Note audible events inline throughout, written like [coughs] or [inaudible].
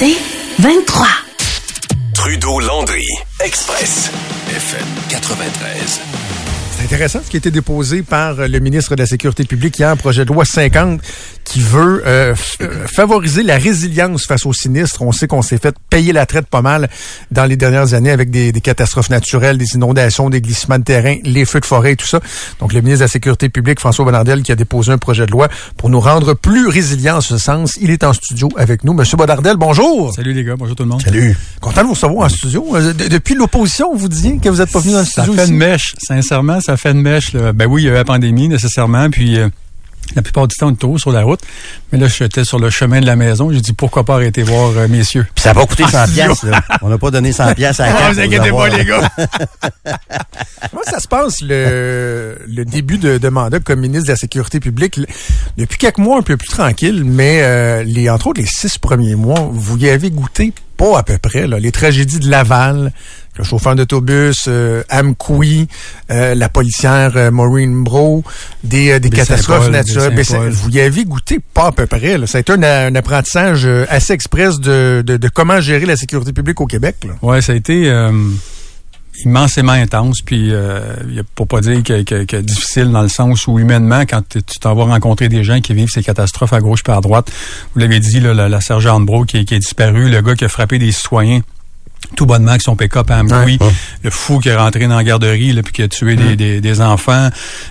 C'est 23. Trudeau-Landry, Express, FM 93. C'est intéressant ce qui a été déposé par le ministre de la Sécurité publique hier, un projet de loi 50 qui veut euh, euh, favoriser la résilience face aux sinistres. On sait qu'on s'est fait payer la traite pas mal dans les dernières années avec des, catastrophes naturelles, des inondations, des glissements de terrain, les feux de forêt et tout ça. Donc le ministre de la Sécurité publique, François Bonnardel, qui a déposé un projet de loi pour nous rendre plus résilients en ce sens. Il est en studio avec nous. Monsieur Bonnardel, bonjour. Salut les gars, bonjour tout le monde. Salut. Content de vous recevoir en studio. Euh, depuis l'opposition, vous disiez que vous n'êtes pas venu dans le studio. Ça fait une mèche, sincèrement, ça fait une mèche. Ben oui, il y a eu la pandémie nécessairement, puis la plupart du temps, on était sur la route. Mais là, j'étais sur le chemin de la maison. J'ai dit, pourquoi pas arrêter voir euh, messieurs. Puis ça va coûter 100 pièces. On n'a pas donné 100 [laughs] pièces à la carte. vous inquiétez pas, les gars. [laughs] Comment ça se passe, le, le début de, de, mandat comme ministre de la Sécurité publique? Depuis quelques mois, un peu plus tranquille, mais euh, les, entre autres, les six premiers mois, vous y avez goûté pas à peu près. Là, les tragédies de Laval, le chauffeur d'autobus, euh, Amkoui, euh, la policière euh, Maureen Bro, des, des catastrophes naturelles. Vous y avez goûté pas à peu près. Là. Ça a été un, apprentissage assez express de, de, comment gérer la sécurité publique au Québec. Oui, ça a été immensément intense, puis euh, pour pas dire que, que, difficile dans le sens où humainement, quand tu t'en vas rencontrer des gens qui vivent ces catastrophes à gauche et à droite, vous l'avez dit, la, la sergente Bro qui, qui est disparue, le gars qui a frappé des citoyens tout bonnement avec son pick-up à Amkoui, le fou qui est rentré dans la garderie là, puis qui a tué des, des, enfants,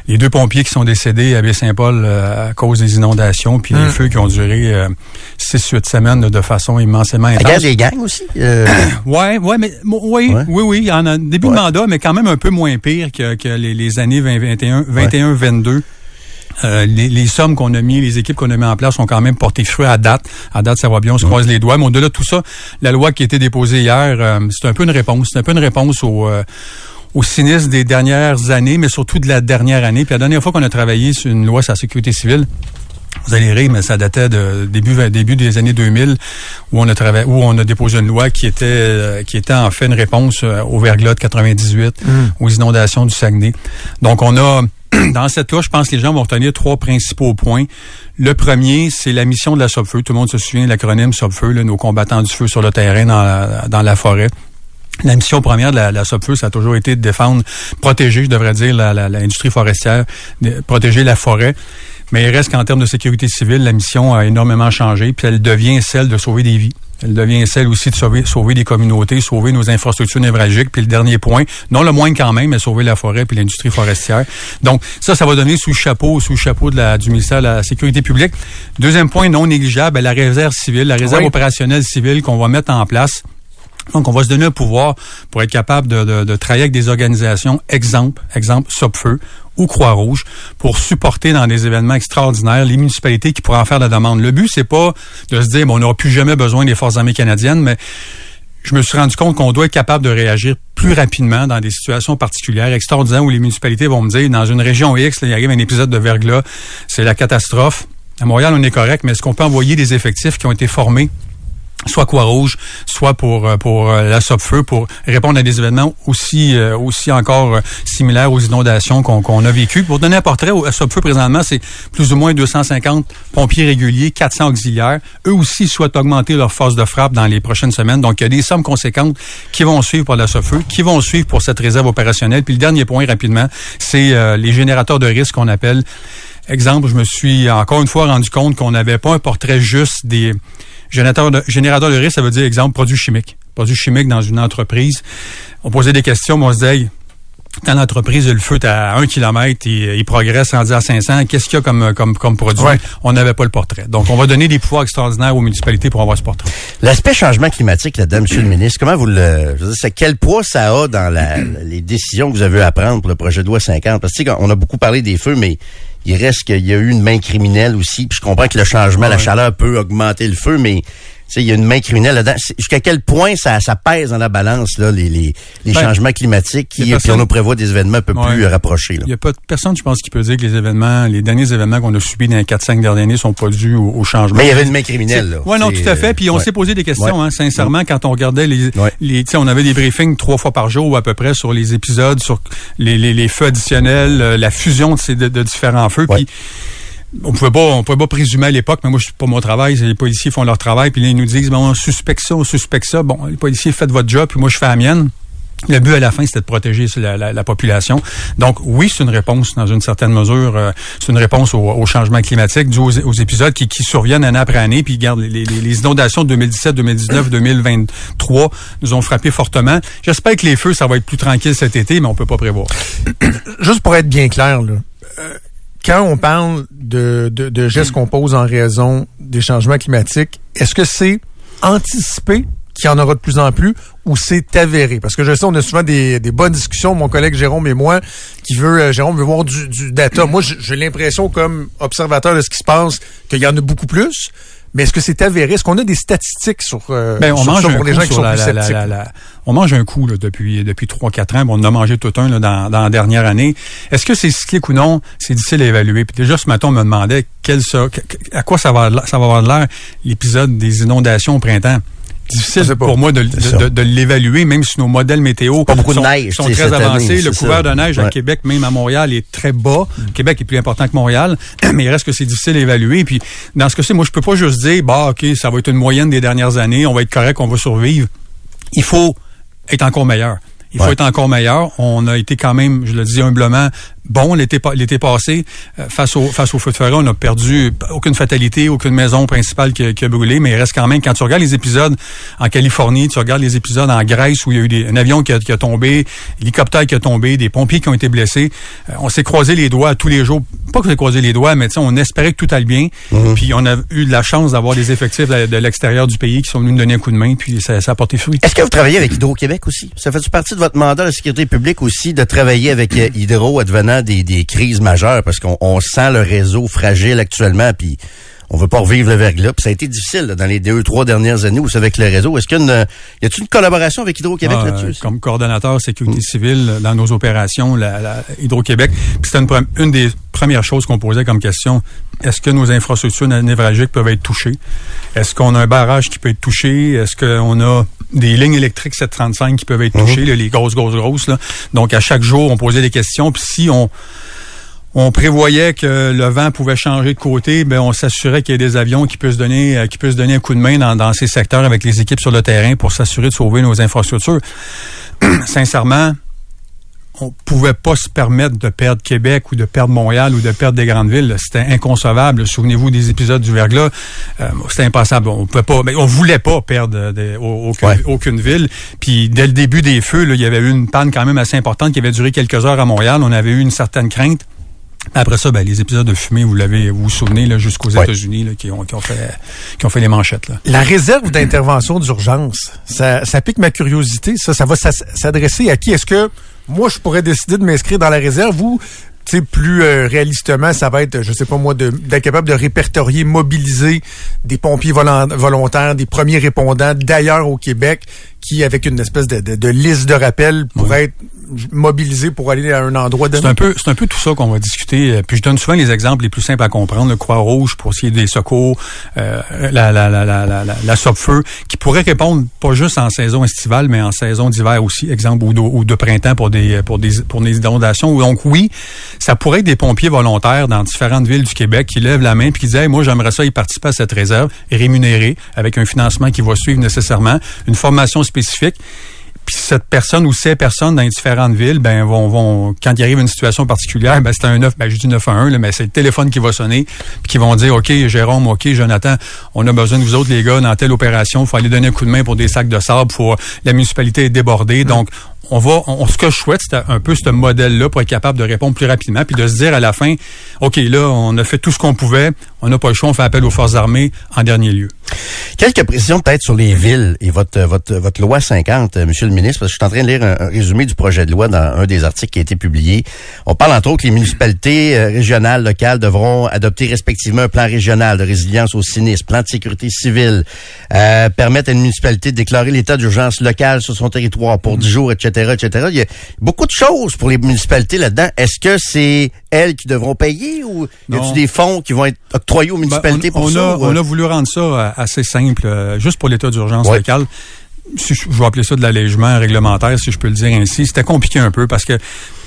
les deux pompiers qui sont décédés à Baie-Saint-Paul euh, à cause des inondations, puis les feux qui ont duré euh, six, huit semaines de façon immensément intense. La des gangs aussi? Euh... [coughs] ouais, ouais, mais oui, oui, oui, en début de mandat, mais quand même un peu moins pire que, que les, les années 2021, 21, 22. Euh, les, sommes qu'on a mis, les équipes qu'on a mis en place ont quand même porté fruit à date. À date, ça va bien, on se croise les doigts. Mais au-delà de tout ça, la loi qui a été déposée hier, euh, c'est un peu une réponse. C'est un peu une réponse au euh, au sinistre des dernières années, mais surtout de la dernière année. Puis la dernière fois qu'on a travaillé sur une loi sur la sécurité civile, vous allez rire, mais ça datait de début début des années 2000 où on a travaillé, où on a déposé une loi qui était qui était en fait une réponse au verglas de 98, mmh. aux inondations du Saguenay. Donc on a [clears throat] dans cette loi, je pense que les gens vont retenir trois principaux points. Le premier, c'est la mission de la SOBFEU. Tout le monde se souvient de l'acronyme SOBFEU, nos combattants du feu sur le terrain dans la, dans la forêt. La mission première de la, la SOBFEU, ça a toujours été de défendre, protéger, je devrais dire, l'industrie forestière, protéger la forêt. Mais il reste qu'en termes de sécurité civile, la mission a énormément changé, puis elle devient celle de sauver des vies. Elle devient celle aussi de sauver, sauver des communautés, sauver nos infrastructures névralgiques. Puis le dernier point, non le moins quand même, mais sauver la forêt puis l'industrie forestière. Donc ça, ça va donner sous le chapeau, sous le chapeau de la, du ministère de la Sécurité publique. Deuxième point non négligeable, la réserve civile, la réserve opérationnelle civile qu'on va mettre en place donc, on va se donner un pouvoir pour être capable de, de, travailler avec des organisations, exemple, exemple, Sopfeu ou Croix-Rouge, pour supporter dans des événements extraordinaires les municipalités qui pourraient en faire la demande. Le but, c'est pas de se dire, bon, on n'aura plus jamais besoin des forces armées canadiennes, mais je me suis rendu compte qu'on doit être capable de réagir plus rapidement dans des situations particulières, extraordinaires, où les municipalités vont me dire, dans une région X, il arrive un épisode de verglas, c'est la catastrophe. À Montréal, on est correct, mais est-ce qu'on peut envoyer des effectifs qui ont été formés soit Croix-Rouge, soit pour euh, pour euh, la Sopfeu, pour répondre à des événements aussi euh, aussi encore similaires aux inondations qu'on a vécues. Pour donner un portrait, à Sopfeu présentement, c'est plus ou moins 250 pompiers réguliers, 400 auxiliaires. Eux aussi souhaitent augmenter leur force de frappe dans les prochaines semaines. Donc, il y a des sommes conséquentes qui vont suivre pour la Sopfeu, qui vont suivre pour cette réserve opérationnelle. Puis le dernier point, rapidement, c'est les générateurs de risque qu'on appelle. Exemple, je me suis encore une fois rendu compte qu'on n'avait pas un portrait juste des Générateur de, générateur de risque, ça veut dire, exemple, produit chimique. Produit chimique dans une entreprise. On posait des questions, mais on se disait, dans l'entreprise, le feu est à 1 km et il progresse rendu à 500. Qu'est-ce qu'il y a comme, comme, comme produit? On n'avait pas le portrait. Donc, on va donner des pouvoirs extraordinaires aux municipalités pour avoir ce portrait. L'aspect changement climatique, là-dedans, Monsieur le ministre, comment vous le... Je veux dire, quel poids ça a dans la, les décisions que vous avez à prendre pour le projet de loi 50? Parce que, on a beaucoup parlé des feux, mais il reste qu'il y a eu une main criminelle aussi. Puis je comprends que le changement, la chaleur peut augmenter le feu, mais il y a une main criminelle là-dedans. Jusqu'à quel point ça, ça pèse dans la balance, là, les, les, les ben, changements climatiques, qui, puis on nous prévoit des événements un peu plus rapprochés. Il n'y a pas personne, je pense, qui peut dire que les événements, les derniers événements qu'on a subis dans les 4-5 dernières années sont pas dus au, changement. Mais il y avait une main criminelle, là. Oui, non, tout à fait. Puis on s'est posé des questions, hein, sincèrement, quand on regardait les, les on avait des briefings trois fois par jour à peu près sur les épisodes, sur les, les, les feux additionnels, euh, la fusion de, ces, de, différents feux. Puis on pouvait pas, on pouvait pas présumer à l'époque, mais moi, je suis pas mon travail, les policiers font leur travail, puis là, ils nous disent, bon, on suspecte ça, on suspecte ça. Bon, les policiers, faites votre job, puis moi, je fais la mienne. Le but à la fin, c'était de protéger la, population. Donc, oui, c'est une réponse dans une certaine mesure. Euh, c'est une réponse au, changement climatique, dû aux, épisodes qui, surviennent année après année. Puis, regarde, les, les, inondations de 2017, 2019, 2023 nous ont frappé fortement. J'espère que les feux, ça va être plus tranquille cet été, mais on peut pas prévoir. [coughs] Juste pour être bien clair, là, euh, quand on parle de, gestes qu'on pose en raison des changements climatiques, est-ce que c'est anticipé qu'il y en aura de plus en plus ou c'est avéré? Parce que je sais, on a souvent des, bonnes discussions, mon collègue Jérôme et moi, qui veut, euh, voir du, du data. Moi, j'ai l'impression, comme observateur de ce qui se passe, qu'il y en a beaucoup plus. Mais est-ce que c'est avéré? Est-ce qu'on a des statistiques sur, euh, ben, on mange ça pour les gens qui sont plus on mange un coup là, depuis depuis 3-4 ans. on en a mangé tout un là, dans, dans la dernière année. Est-ce que c'est cyclique ou non? C'est difficile à évaluer. Puis déjà, ce matin, on me demandait quel ça, à quoi ça va, ça va avoir l'air l'épisode des inondations au printemps difficile pour moi de, de, l'évaluer, même si nos modèles météo pas beaucoup sont, de neige, sont très avancés. le couvert de neige à Québec, même à Montréal, est très bas. Mm. Québec est plus important que Montréal, [clears throat] mais il reste que c'est difficile à évaluer. Puis dans ce cas-ci, moi, je peux pas juste dire, bah ok, ça va être une moyenne des dernières années, on va être correct, on va survivre. Il faut être encore meilleur. Il faut être encore meilleur. On a été quand même, je le dis humblement, bon l'été l'été passé euh, face au face au feu de forêt on a perdu aucune fatalité aucune maison principale qui, qui, a brûlé mais il reste quand même quand tu regardes les épisodes en Californie tu regardes les épisodes en Grèce où il y a eu des, un avion qui a, qui a tombé hélicoptère qui a tombé des pompiers qui ont été blessés euh, on s'est croisé les doigts tous les jours pas que s'est croisé les doigts mais on espérait que tout allait bien mhm. puis on a eu de la chance d'avoir des effectifs de, l'extérieur du pays qui sont venus nous donner un coup de main puis ça, ça a porté fruit est-ce que vous travaillez avec Hydro-Québec aussi? Ça fait partie de votre mandat de sécurité publique aussi de travailler avec euh, Hydro advenant des, crises majeures parce qu'on sent le réseau fragile actuellement, puis on veut pas revivre le verglas. Puis ça a été difficile dans les deux, trois dernières années où c'est avec le réseau. Est-ce qu'il y a une, une collaboration avec Hydro-Québec ah, là-dessus? Comme coordonnateur sécurité civile dans nos opérations, la, Hydro-Québec, puis c'était une, une des premières choses qu'on posait comme question. Est-ce que nos infrastructures névralgiques peuvent être touchées? Est-ce qu'on a un barrage qui peut être touché? Est-ce qu'on a des lignes électriques 735 qui peuvent être mm-hmm. touchées, les grosses, grosses, grosses? Là? Donc, à chaque jour, on posait des questions. Puis si on on prévoyait que le vent pouvait changer de côté, ben on s'assurait qu'il y ait des avions qui puissent donner euh, qui puissent donner un coup de main dans, dans ces secteurs avec les équipes sur le terrain pour s'assurer de sauver nos infrastructures. [clears throat] Sincèrement, on pouvait pas se permettre de perdre Québec ou de perdre Montréal ou de perdre des grandes villes. C'était inconcevable. Souvenez-vous des épisodes du verglas. Euh, c'était impassable. On pouvait pas, mais on voulait pas perdre aucune, ville. Puis dès le début des feux, il y avait eu une panne quand même assez importante qui avait duré quelques heures à Montréal. On avait eu une certaine crainte. Après ça, ben, les épisodes de fumée, vous l'avez, vous vous souvenez, là, jusqu'aux États-Unis, qui ont, qui ont fait, qui ont fait les manchettes, là. La réserve d'intervention d'urgence, ça, ça pique ma curiosité, ça, ça va s'adresser à qui? Est-ce que moi, je pourrais décider de m'inscrire dans la réserve ou, tu plus euh, réalistement, ça va être, je sais pas moi, d'être capable de répertorier, mobiliser des pompiers volontaires, des premiers répondants d'ailleurs au Québec, qui, avec une espèce de, de, liste de rappel, pourraient être mobilisés pour aller à un endroit C'est un peu, c'est un peu tout ça qu'on va discuter. Euh, puis je donne souvent les exemples les plus simples à comprendre. Le Croix-Rouge pour ce qui est des secours, euh, la, la, la, la, la, la feu qui pourrait répondre pas juste en saison estivale, mais en saison d'hiver aussi, exemple, ou de, ou de, printemps pour des, pour des, pour des inondations. Donc oui, ça pourrait être des pompiers volontaires dans différentes villes du Québec qui lèvent la main puis qui disent, moi, j'aimerais ça y participer à cette réserve, rémunéré avec un financement qui va suivre nécessairement, une formation spécifique puis cette personne ou ces personnes dans les différentes villes, ben vont, vont quand il arrive une situation particulière, ben c'est un 9, ben je dis 911, là, mais c'est le téléphone qui va sonner, puis qui vont dire OK, Jérôme, OK, Jonathan, on a besoin de vous autres les gars dans telle opération, il faut aller donner un coup de main pour des sacs de sable, pour la municipalité est débordée. Donc on va, on, ce que je souhaite, c'est un peu ce modèle-là pour être capable de répondre plus rapidement, puis de se dire à la fin, OK, là, on a fait tout ce qu'on pouvait, on n'a pas le choix, on fait appel aux forces armées en dernier lieu. Quelques précisions peut-être sur les villes et votre, votre, votre loi 50, euh, Monsieur le ministre, parce que je suis en train de lire un, résumé du projet de loi dans un des articles qui a été publié. On parle entre autres que les municipalités euh, régionales, locales devront adopter respectivement un plan régional de résilience au sinistre, plan de sécurité civile, euh, permettre à une municipalité de déclarer l'état d'urgence local sur son territoire pour 10 mm. jours, etc., etc. Il y a beaucoup de choses pour les municipalités là-dedans. Est-ce que c'est elles qui devront payer ou y a des fonds qui vont être octroyés aux ben, municipalités pour on ça? A, on a voulu rendre ça assez simple, euh, juste pour l'état d'urgence local je vais appeler ça de l'allègement réglementaire, si je peux le dire ainsi. C'était compliqué un peu parce que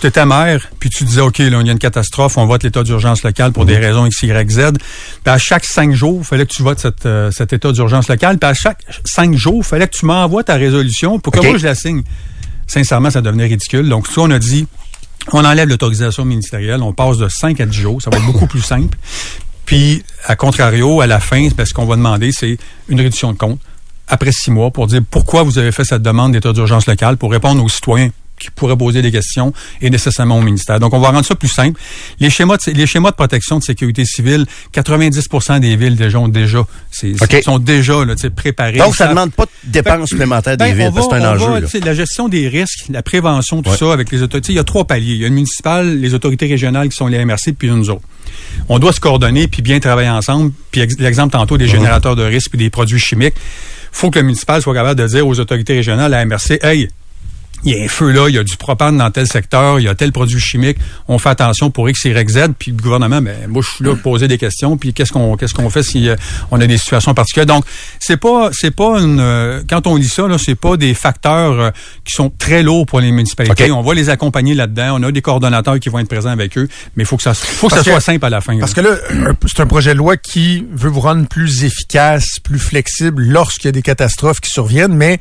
tu étais maire, puis tu disais, OK, là, il y a une catastrophe, on vote l'état d'urgence local pour des mhm. raisons X, Y, Z. Puis à chaque cinq jours, il fallait que tu votes euh, cet état d'urgence local. Puis à chaque cinq jours, il fallait que tu m'envoies ta résolution pour que moi, je la signe. Sincèrement, ça devenait ridicule. Donc, ça, on a dit, on enlève l'autorisation ministérielle, on passe de 5 à 10 jours, ça va être beaucoup plus simple. Puis, à contrario, à la fin, ce qu'on va demander, c'est une réduction de compte après six mois pour dire pourquoi vous avez fait cette demande d'état d'urgence locale pour répondre aux citoyens qui pourraient poser des questions et nécessairement au ministère. Donc, on va rendre ça plus simple. Les schémas de, les schémas de protection de sécurité civile, 90% des villes déjà ont déjà, sont déjà là, préparés. Donc, ça ne demande pas de dépenses ben, supplémentaires des ben, villes, c'est un enjeu. la gestion des risques, la prévention, tout ça avec les autorités, il y a trois paliers. Il y a le municipal, les autorités régionales qui sont les MRC, puis nous autres. On doit se coordonner puis bien travailler ensemble. Puis l'exemple tantôt des mhm. générateurs de risques puis des produits chimiques faut que le municipal soit capable de dire aux autorités régionales, à la MRC, hey, il y a un feu là, il y a du propane dans tel secteur, il y a tel produit chimique, on fait attention pour X, Y, Z, puis le gouvernement, ben, moi, je suis là pour poser des questions, puis qu'est-ce qu'on qu'est-ce qu'on fait si euh, on a des situations particulières. Donc, c'est pas c'est pas une euh, quand on lit ça, là, c'est pas des facteurs euh, qui sont très lourds pour les municipalités. On va les accompagner là-dedans, on a des coordonnateurs qui vont être présents avec eux, mais il faut que ça faut que ça soit simple à la fin. Parce que là, c'est un projet de loi qui veut vous rendre plus efficace, plus flexible lorsqu'il y a des catastrophes qui surviennent, mais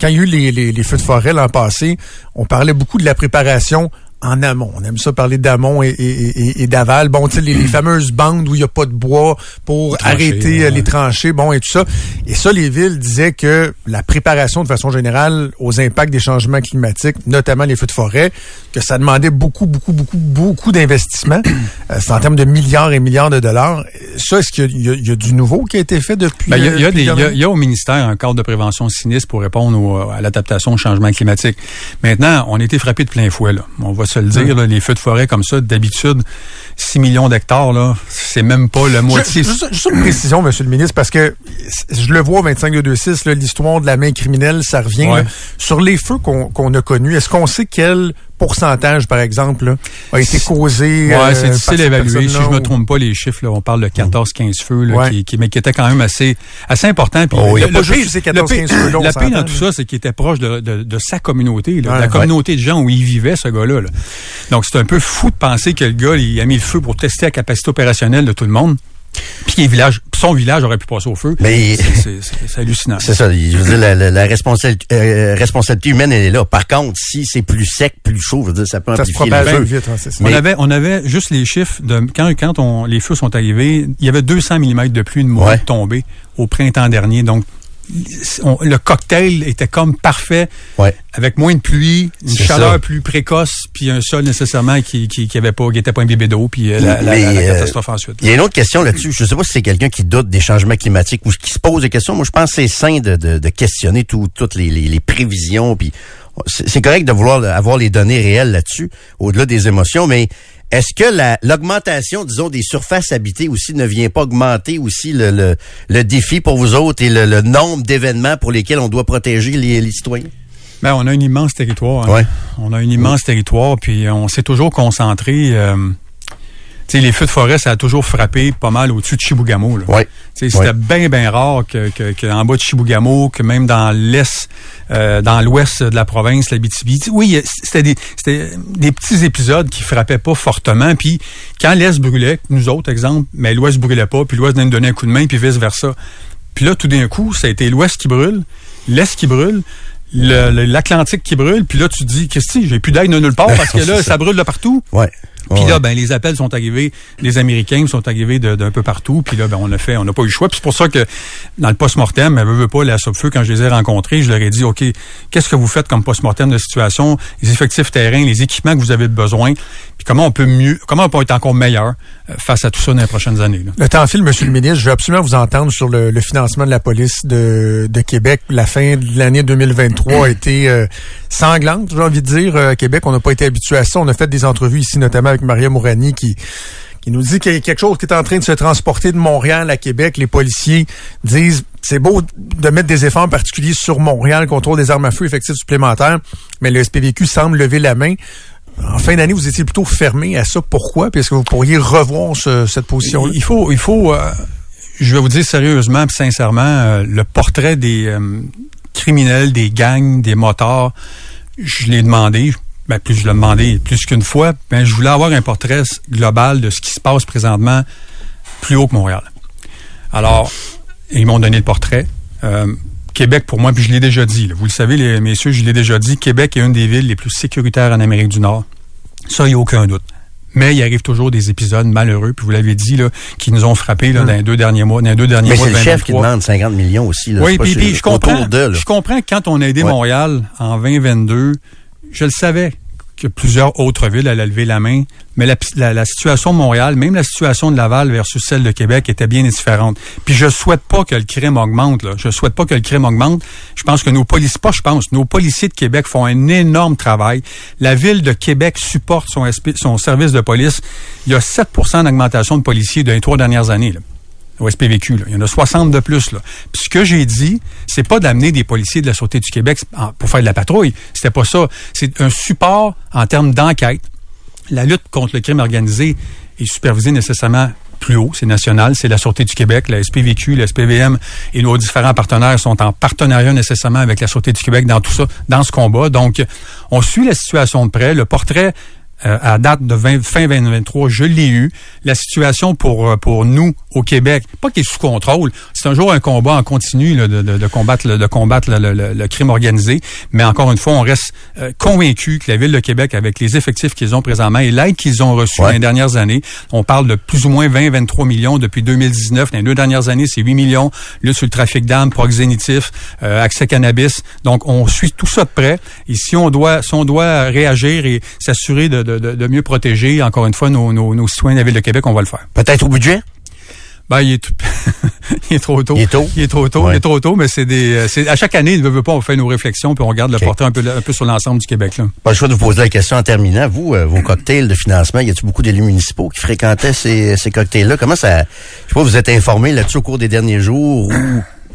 quand il y a eu les, feux de forêt l'an passé, on parlait beaucoup de la préparation en amont. On aime ça parler d'amont et, et, et, d'aval. Bon, tu sais, les, [clears throat] fameuses bandes où il n'y a pas de bois pour arrêter euh, les tranchées, bon, et tout ça. Et ça, les villes disaient que la préparation, de façon générale, aux impacts des changements climatiques, notamment les feux de forêt, que ça demandait beaucoup, beaucoup, beaucoup, beaucoup d'investissements. [clears throat] euh, C'est en termes de milliards et milliards de dollars. Ça, est-ce qu'il y, y, a du nouveau qui a été fait depuis... Ben, il, y a, il, y a des, il, y a, au ministère un cadre de prévention sinistre pour répondre à l'adaptation au changement climatique. Maintenant, on a été frappé de plein fouet. Là. On va se le dire, les feux de forêt comme ça, d'habitude, 6 millions d'hectares, là, c'est même pas la moitié. Juste, une précision, Monsieur le ministre, parce que je le vois au 25 l'histoire de la main criminelle, ça revient. Sur les feux qu'on a connus, est-ce qu'on sait quel pourcentage, par exemple, a été causé. Ouais, euh, c'est difficile d'évaluer. Si je me trompe pas, les chiffres, là, on parle de 14-15 feux, là, qui, qui, mais qui étaient quand même assez, assez importants. Puis, oh, ces 14-15 feux La peine dans tout ça, c'est qu'il était proche de, de, de sa communauté, là, la communauté de gens où il vivait, ce gars-là. Là. Donc, c'est un peu fou de penser que le gars, il a mis le feu pour tester la capacité opérationnelle de tout le monde. Puis village, son village aurait pu passer au feu. Mais c'est hallucinant. C'est ça. Je veux dire, la, la, responsabilité, euh, responsabilité, humaine, elle est là. Par contre, si c'est plus sec, plus chaud, je veux dire, ça peut amplifier le feu. Vite, hein, on avait, on avait juste les chiffres de quand, quand on, les feux sont arrivés, il y avait 200 mm de pluie de mois tombée au printemps dernier. Donc, le cocktail était comme parfait, avec moins de pluie, une chaleur plus précoce, puis un sol nécessairement qui qui, qui avait pas qui était pas un bébé d'eau, puis euh, la, la, euh, catastrophe ensuite. Il y a une autre question là-dessus. Je sais pas si c'est quelqu'un qui doute des changements climatiques ou qui se pose des questions. Moi, je pense que c'est sain de, de, de questionner toutes les, les, les prévisions, puis c'est correct de vouloir avoir les données réelles là-dessus, au-delà des émotions, mais est-ce que l'augmentation, disons, des surfaces habitées aussi ne vient pas augmenter aussi le, le, le défi pour vous autres et le, nombre d'événements pour lesquels on doit protéger les, citoyens? Ben, on a un immense territoire. Hein. On a un immense territoire, puis on s'est toujours concentré. Euh, les feux de forêt, ça a toujours frappé pas mal au-dessus de Chibougamau. Ouais. C'était bien, bien rare que, que, en bas de Chibougamau, que même dans l'est, euh, dans l'ouest de la province, la BTB. Oui, c'était des, c'était des petits épisodes qui frappaient pas fortement. Puis quand l'est brûlait, nous autres, exemple, mais l'ouest brûlait pas, puis l'ouest nous donnait un coup de main, puis vice-versa. Puis là, tout d'un coup, ça a été l'ouest qui brûle, l'est qui brûle l'Atlantique qui brûle, puis là tu te dis Christy, j'ai plus d'aide nulle part parce que là ça brûle de partout. Ouais. Puis là, ben les appels sont arrivés, les Américains sont arrivés d'un peu partout. Puis là, ben on a fait, on n'a pas eu le choix. Puis c'est pour ça que dans le post-mortem, elle veut, pas la feu quand je les ai rencontrés, je leur ai dit, ok, qu'est-ce que vous faites comme post-mortem de situation, les effectifs terrain, les équipements que vous avez besoin, puis comment on peut mieux, comment on peut être encore meilleur euh, face à tout ça dans les prochaines années. Le temps file, Monsieur le ministre. Je veux absolument vous entendre sur le, financement de la police de, de Québec. La fin de l'année 2023 a été euh, sanglante, j'ai envie de dire. À euh, Québec, on n'a pas été habitué à ça. On a fait des entrevues ici, notamment avec Maria Mourani, qui qui nous dit qu'il y a quelque chose qui est en train de se transporter de Montréal à Québec. Les policiers disent c'est beau de mettre des efforts particuliers sur Montréal, contrôle des armes à feu, effectifs supplémentaires, mais le SPVQ semble lever la main. En fin d'année, vous étiez plutôt fermé à ça. Pourquoi? Puis est-ce que vous pourriez revoir cette position -là? Il faut, il faut, euh, je vais vous dire sérieusement et sincèrement, euh, le portrait des, criminels, des gangs, des motards. Je l'ai demandé, ben, plus je l'ai demandé plus qu'une fois, ben, je voulais avoir un portrait global de ce qui se passe présentement plus haut que Montréal. Alors, ils m'ont donné le portrait. Euh, Québec, pour moi, puis je l'ai déjà dit, vous le savez, les messieurs, je l'ai déjà dit, Québec est une des villes les plus sécuritaires en Amérique du Nord. Ça, il n'y a aucun doute. Mais il arrive toujours des épisodes malheureux, puis vous l'avez dit, là, qui nous ont frappés là, dans les deux derniers mois. Dans les deux derniers Mais mois c'est le chef qui demande 50 millions aussi. Là. Oui, puis, je comprends. Je comprends que quand on a aidé Ouais. Montréal en 2022, je le savais que plusieurs autres villes allaient lever la main, mais la, la- la situation de Montréal, même la situation de Laval versus celle de Québec était bien différente. Puis je souhaite pas que le crime augmente. Là. Je souhaite pas que le crime augmente. Je pense que nos policiers, pas je pense, nos policiers de Québec font un énorme travail. La ville de Québec supporte son, son service de police. Il y a 7% d'augmentation de policiers dans les trois dernières années. Là au SPVQ. Il y en a 60 de plus. Là. Puis ce que j'ai dit, c'est pas d'amener des policiers de la Sûreté du Québec pour faire de la patrouille. C'était pas ça. C'est un support en termes d'enquête. La lutte contre le crime organisé est supervisée nécessairement plus haut, c'est national, c'est la Sûreté du Québec, la SPVQ, la SPVM et nos différents partenaires sont en partenariat nécessairement avec la Sûreté du Québec dans tout ça, dans ce combat. Donc, on suit la situation de près. Le portrait euh, à date de 20 fin 2023, je l'ai eu. La situation pour euh, pour nous au Québec, pas qu'il est sous contrôle, c'est un jour un combat en continu là, de, de, de combattre le, de combattre le, le- le- le crime organisé. Mais encore une fois, on reste euh, convaincu que la ville de Québec, avec les effectifs qu'ils ont présentement et l'aide qu'ils ont reçue Ouais. dans les dernières années, on parle de plus ou moins 20-23 millions depuis 2019. Dans les deux dernières années, c'est 8 millions. Lutte sur le trafic d'armes, proxénétif, euh, accès cannabis. Donc, on suit tout ça de près. Et si on doit, si on doit réagir et s'assurer de, de, de, de mieux protéger, encore une fois, nos, nos, nos citoyens de la ville de Québec, on va le faire. Peut-être au budget? Ben, il est, tout- [laughs] il est trop tôt. Il est tôt? Il est trop tôt. Ouais. Il est trop tôt, mais c'est des, euh, c'est, à chaque année, il ne veut pas, on fait nos réflexions puis on regarde OK. le portrait un peu, un peu sur l'ensemble du Québec, là. Pas le choix de vous poser la question en terminant. Vous, euh, vos cocktails de financement, y a-t-il beaucoup d'élus municipaux qui fréquentaient ces, ces cocktails-là? Comment ça, je sais pas, vous êtes informé là-dessus au cours des derniers jours ou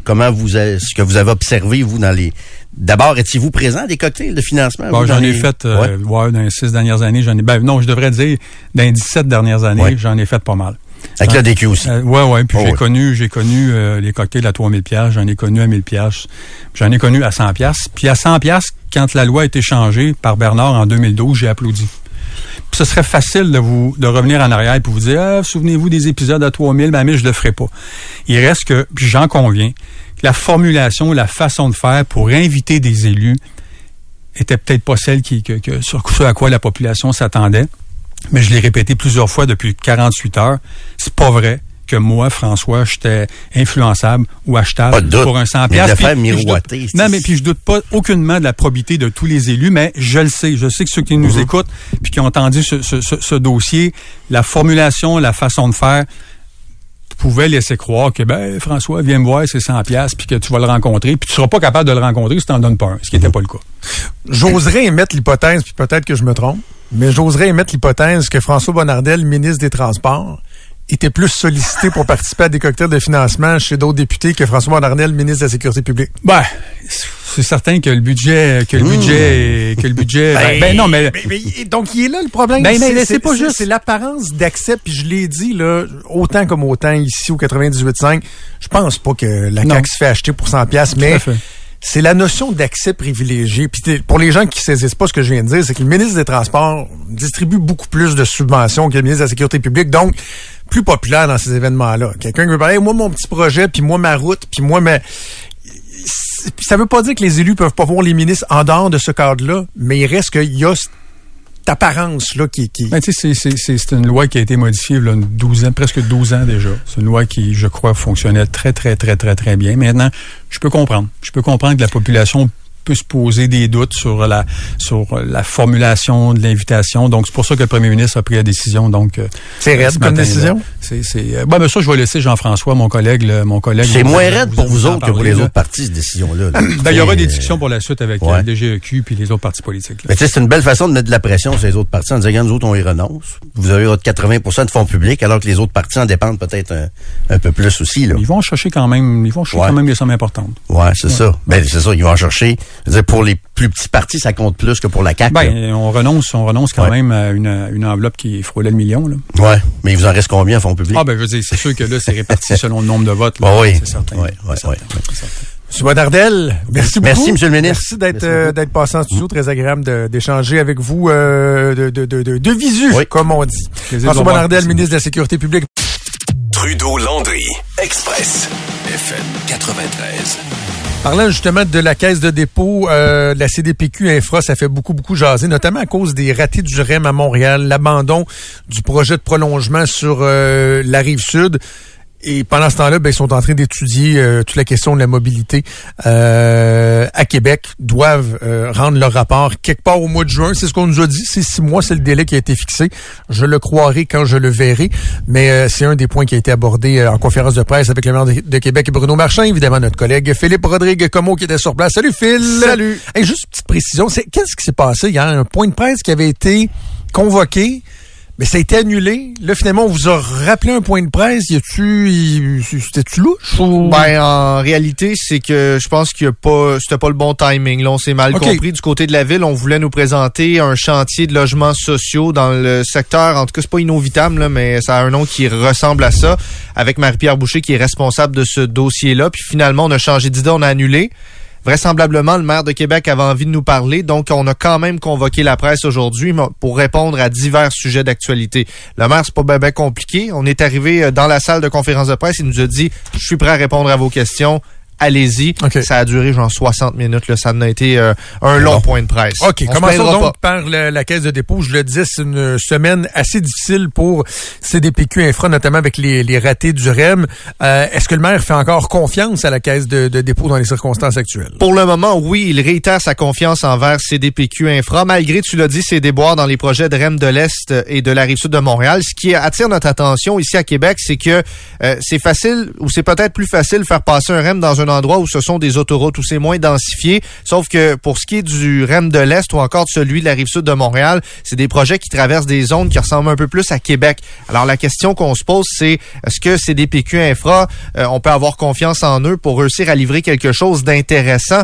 comment vous, avez- ce que vous avez observé, vous, dans les, d'abord, étiez-vous présent à des cocktails de financement? Bon, j'en ai les- fait, Ouais. euh, ouais, dans les six dernières années, j'en ai, ben, non, je devrais dire, dans les 17 dernières années, Ouais. j'en ai fait pas mal. Avec la DQ aussi. Euh, ouais, ouais. Puis Oh, j'ai connu, j'ai connu euh, les cocktails à 3000 pièces, j'en ai connu à 1000 pièces, j'en ai connu à 100 pièces. Puis à 100 pièces, quand la loi a été changée par Bernard en 2012, j'ai applaudi. Puis ce serait facile de vous de revenir en arrière et vous dire, ah, souvenez-vous des épisodes à 3000, ben mais je le ferai pas. Il reste que, puis j'en conviens, la formulation, la façon de faire pour inviter des élus était peut-être pas celle qui, que, que- sur ce à quoi la population s'attendait. Mais je l'ai répété plusieurs fois depuis 48 heures. C'est pas vrai que moi, François, j'étais influençable ou achetable pour un 100 Mais de piastres. le faire Puis- puis je doute- miroiter, c'est- Non, mais puis je doute pas aucunement de la probité de tous les élus, mais je le sais. Je sais que ceux qui Mhm. nous écoutent puis qui ont entendu ce, ce- ce- ce dossier, la formulation, la façon de faire pouvaient laisser croire que ben François viens me voir c'est 100 pièces puis que tu vas le rencontrer puis tu seras pas capable de le rencontrer si tu n'en donnes pas un ce qui n'était pas le cas. J'oserais émettre l'hypothèse, puis peut-être que je me trompe, mais j'oserais émettre l'hypothèse que François Bonnardel, ministre des Transports, était plus sollicité pour participer à des cocktails de financement chez d'autres députés que François Bonnardel, ministre de la Sécurité publique. Ben, c'est certain que le budget, que le budget, est- que le budget, ben, ben non, mais, Mais- mais- donc, il est là le problème. Ben, mais c'est pas juste- C'est l'apparence d'accès, puis je l'ai dit, là, autant comme autant ici au 98.5, je pense pas que la Non. CAQ se fait acheter pour 100 pièces, Tout mais à fait. C'est la notion d'accès privilégié. Puis pour les gens qui saisissent pas ce que je viens de dire, c'est que le ministre des Transports distribue beaucoup plus de subventions que le ministre de la Sécurité publique, donc plus populaire dans ces événements-là. Quelqu'un qui veut parler, moi mon petit projet, puis moi ma route, puis moi ma... C'est- Ça veut pas dire que les élus peuvent pas voir les ministres en dehors de ce cadre-là, mais il reste qu'il y a cette apparence-là qui... qui... Ben, c'est- une loi qui a été modifiée là, une 12 ans, presque 12 ans déjà. C'est une loi qui, je crois, fonctionnait très, très, très, très, très bien. Maintenant, je peux comprendre. Je peux comprendre que la population peut se poser des doutes sur la sur la formulation de l'invitation. Donc, c'est pour ça que le premier ministre a pris la décision. Donc, euh, C'est raide ce comme décision? C'est, c'est, euh, ben, ben, ça, je vais laisser Jean-François, mon collègue, le- mon collègue. C'est moins raide pour vous autres que pour les là. autres partis, cette décision-là. là. Ben, il y aura des discussions pour la suite avec ouais. le DGEQ puis les autres partis politiques. là. Mais tu sais, c'est une belle façon de mettre de la pression sur les autres partis en disant, nous autres, on y renonce. Vous avez votre 80% de fonds publics, alors que les autres partis en dépendent peut-être un, un peu plus aussi, là. Ils vont chercher quand même, ils vont chercher Ouais. quand même des sommes importantes. Ouais, c'est ça. Ben, c'est ça. Ils vont pour les plus petits partis, ça compte plus que pour la CAQ. Ben, on renonce, on renonce quand même à une, une, enveloppe qui frôlait le million. Là. Ouais, mais il vous en reste combien en fonds publics? Ah ben je veux dire, c'est sûr que là, c'est réparti [laughs] selon le nombre de votes. Là, oui, c'est certain. Oui, oui, oui. M. Boisdardel, merci beaucoup. Merci, M. le ministre. Merci d'être euh, d'être passé en studio. Très agréable d'échanger avec vous euh, de, de, de, de, visu, comme on dit. François Boisdardel, ministre de la Sécurité publique. Trudeau-Landry, Express, FM 93. Parlant justement de la caisse de dépôt euh, la CDPQ Infra, ça fait beaucoup, beaucoup jaser, notamment à cause des ratés du REM à Montréal, l'abandon du projet de prolongement sur euh, la rive sud. Et pendant ce temps-là, ben, ils sont en train d'étudier euh, toute la question de la mobilité euh, à Québec. Doivent euh, rendre leur rapport quelque part au mois de juin. C'est ce qu'on nous a dit. C'est six mois, c'est le délai qui a été fixé. Je le croirai quand je le verrai. Mais c'est un des points qui a été abordé en conférence de presse avec le maire de, Québec, Bruno Marchand, évidemment notre collègue Philippe Rodrigue Como qui était sur place. Salut Phil. Salut. Et juste une petite précision. C'est qu'est-ce qui s'est passé? Hier? Un point de presse qui avait été convoqué mais ça a été annulé. Là, finalement, on vous a rappelé un point de presse. Y a-tu, c'était-tu louche Ben, en réalité, c'est que je pense qu'il y a pas, c'était pas le bon timing. Là, on s'est mal compris. Du côté de la ville, on voulait nous présenter un chantier de logements sociaux dans le secteur. En tout cas, c'est pas Innovitam, là, mais ça a un nom qui ressemble à ça. Avec Marie-Pierre Boucher qui est responsable de ce dossier-là. Puis finalement, on a changé d'idée, on a annulé. Vraisemblablement, le maire de Québec avait envie de nous parler, donc on a quand même convoqué la presse aujourd'hui pour répondre à divers sujets d'actualité. Le maire, c'est pas bien compliqué. On est arrivé euh, dans la salle de conférence de presse, il nous a dit, je suis prêt à répondre à vos questions allez-y. Ça a duré genre 60 minutes. Là. Ça a été euh, un long point de presse. OK. Commençons donc par la caisse de dépôt. Je le disais, c'est une semaine assez difficile pour CDPQ Infra, notamment avec les, les ratés du REM. Euh, est-ce que le maire fait encore confiance à la caisse de, dépôt dans les circonstances actuelles? Pour le moment, oui. Il réitère sa confiance envers CDPQ Infra, malgré, tu l'as dit, ses déboires dans les projets de REM de l'Est et de la Rive-Sud de Montréal. Ce qui attire notre attention ici à Québec, c'est que euh, c'est facile, ou c'est peut-être plus facile de faire passer un REM dans un endroit où ce sont des autoroutes, où c'est moins densifié. Sauf que pour ce qui est du REM de l'Est ou encore de celui de la rive sud de Montréal, c'est des projets qui traversent des zones qui ressemblent un peu plus à Québec. Alors la question qu'on se pose, c'est est-ce que ces DPQ Infra, euh, on peut avoir confiance en eux pour réussir à livrer quelque chose d'intéressant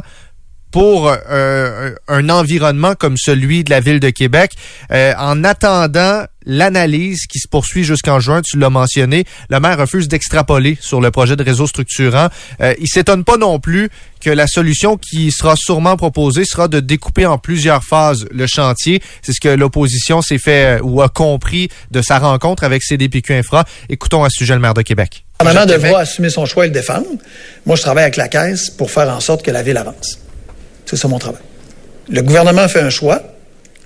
pour euh, un environnement comme celui de la ville de Québec? Euh, en attendant l'analyse qui se poursuit jusqu'en juin, tu l'as mentionné, le maire refuse d'extrapoler sur le projet de réseau structurant. Euh, il s'étonne pas non plus que la solution qui sera sûrement proposée sera de découper en plusieurs phases le chantier. C'est ce que l'opposition s'est fait euh, ou a compris de sa rencontre avec CDPQ Infra. Écoutons à ce sujet le maire de Québec. Le gouvernement devra assumer son choix et le défendre. Moi, je travaille avec la Caisse pour faire en sorte que la ville avance. C'est ça mon travail. Le gouvernement fait un choix,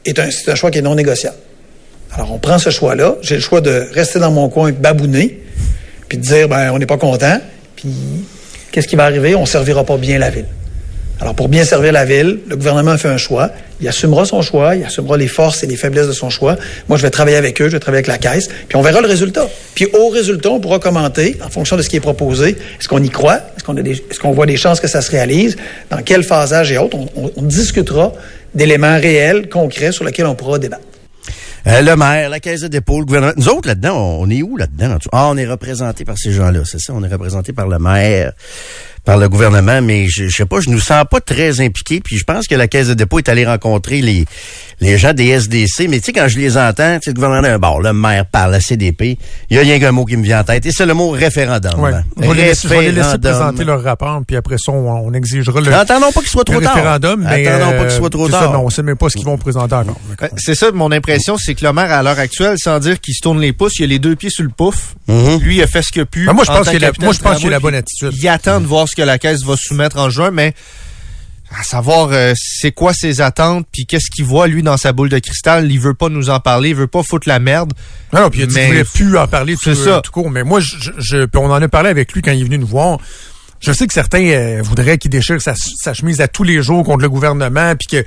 et c'est un choix qui est non négociable. Alors, on prend ce choix-là. J'ai le choix de rester dans mon coin babouner, puis de dire, ben, on n'est pas content, puis qu'est-ce qui va arriver? On ne servira pas bien la ville. Alors, pour bien servir la ville, le gouvernement fait un choix. Il assumera son choix, il assumera les forces et les faiblesses de son choix. Moi, je vais travailler avec eux, je vais travailler avec la caisse, puis on verra le résultat. Puis au résultat, on pourra commenter, en fonction de ce qui est proposé, est-ce qu'on y croit, est-ce qu'on est qu'on voit des chances que ça se réalise, dans quel phasage et autres. on discutera d'éléments réels, concrets, sur lesquels on pourra débattre. Euh, le maire, la caisse de dépôt, le gouvernement. Nous autres, là-dedans, on est où là-dedans? Ah, on est représenté par ces gens-là, c'est ça? On est représenté par le maire, par le gouvernement, mais je, je sais pas, je nous sens pas très impliqués. Puis je pense que la Caisse de dépôt est allée rencontrer les, les gens des SDC. Mais tu sais, quand je les entends, le gouvernement d'un bord, le maire parle, la CDP, il y a rien qu'un mot qui me vient en tête. Et c'est le mot référendum. Ouais. On va les laisser présenter leur rapport, puis après ça, on, exigera le, Attendons pas qu'il soit trop tard. référendum. Mais, Attendons pas qu'il soit trop tard. Ça, non, on sait même pas ce qu'ils vont présenter encore. Euh, c'est ça, mon impression, c'est que le maire, à l'heure actuelle, sans dire qu'il se tourne les pouces, il a les deux pieds sur le pouf. Mm-hmm. Lui, il a fait ce qu'il a pu. Ben, moi, je pense qu'il a, moi, je pense qu'il a la bonne attitude. Il attend de voir ce que la Caisse va soumettre mettre en juin, mais à savoir euh, c'est quoi ses attentes puis qu'est-ce qu'il voit lui dans sa boule de cristal. Il veut pas nous en parler il veut pas foutre la merde. Non, non puis il a dit qu'il voulait plus en parler tout, ça. tout court. Mais moi je, je, on en a parlé avec lui quand il est venu nous voir je sais que certains euh, voudraient qu'il déchire sa, chemise à tous les jours contre le gouvernement, puis que...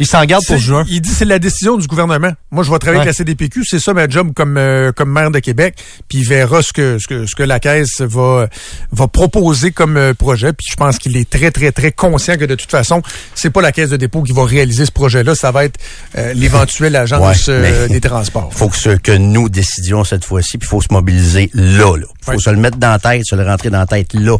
Il s'en garde pour juin. Il dit c'est la décision du gouvernement. Moi, je vais travailler avec la CDPQ, c'est ça ma job comme euh, comme maire de Québec, puis il verra ce que ce que ce que la caisse va va proposer comme euh, projet. Puis je pense qu'il est très très très conscient que de toute façon, c'est pas la caisse de dépôt qui va réaliser ce projet-là, ça va être l'éventuelle agence des transports. Faut que ce que nous décidions cette fois-ci, puis il faut se mobiliser là. là. Faut se le mettre dans la tête, se le rentrer dans la tête là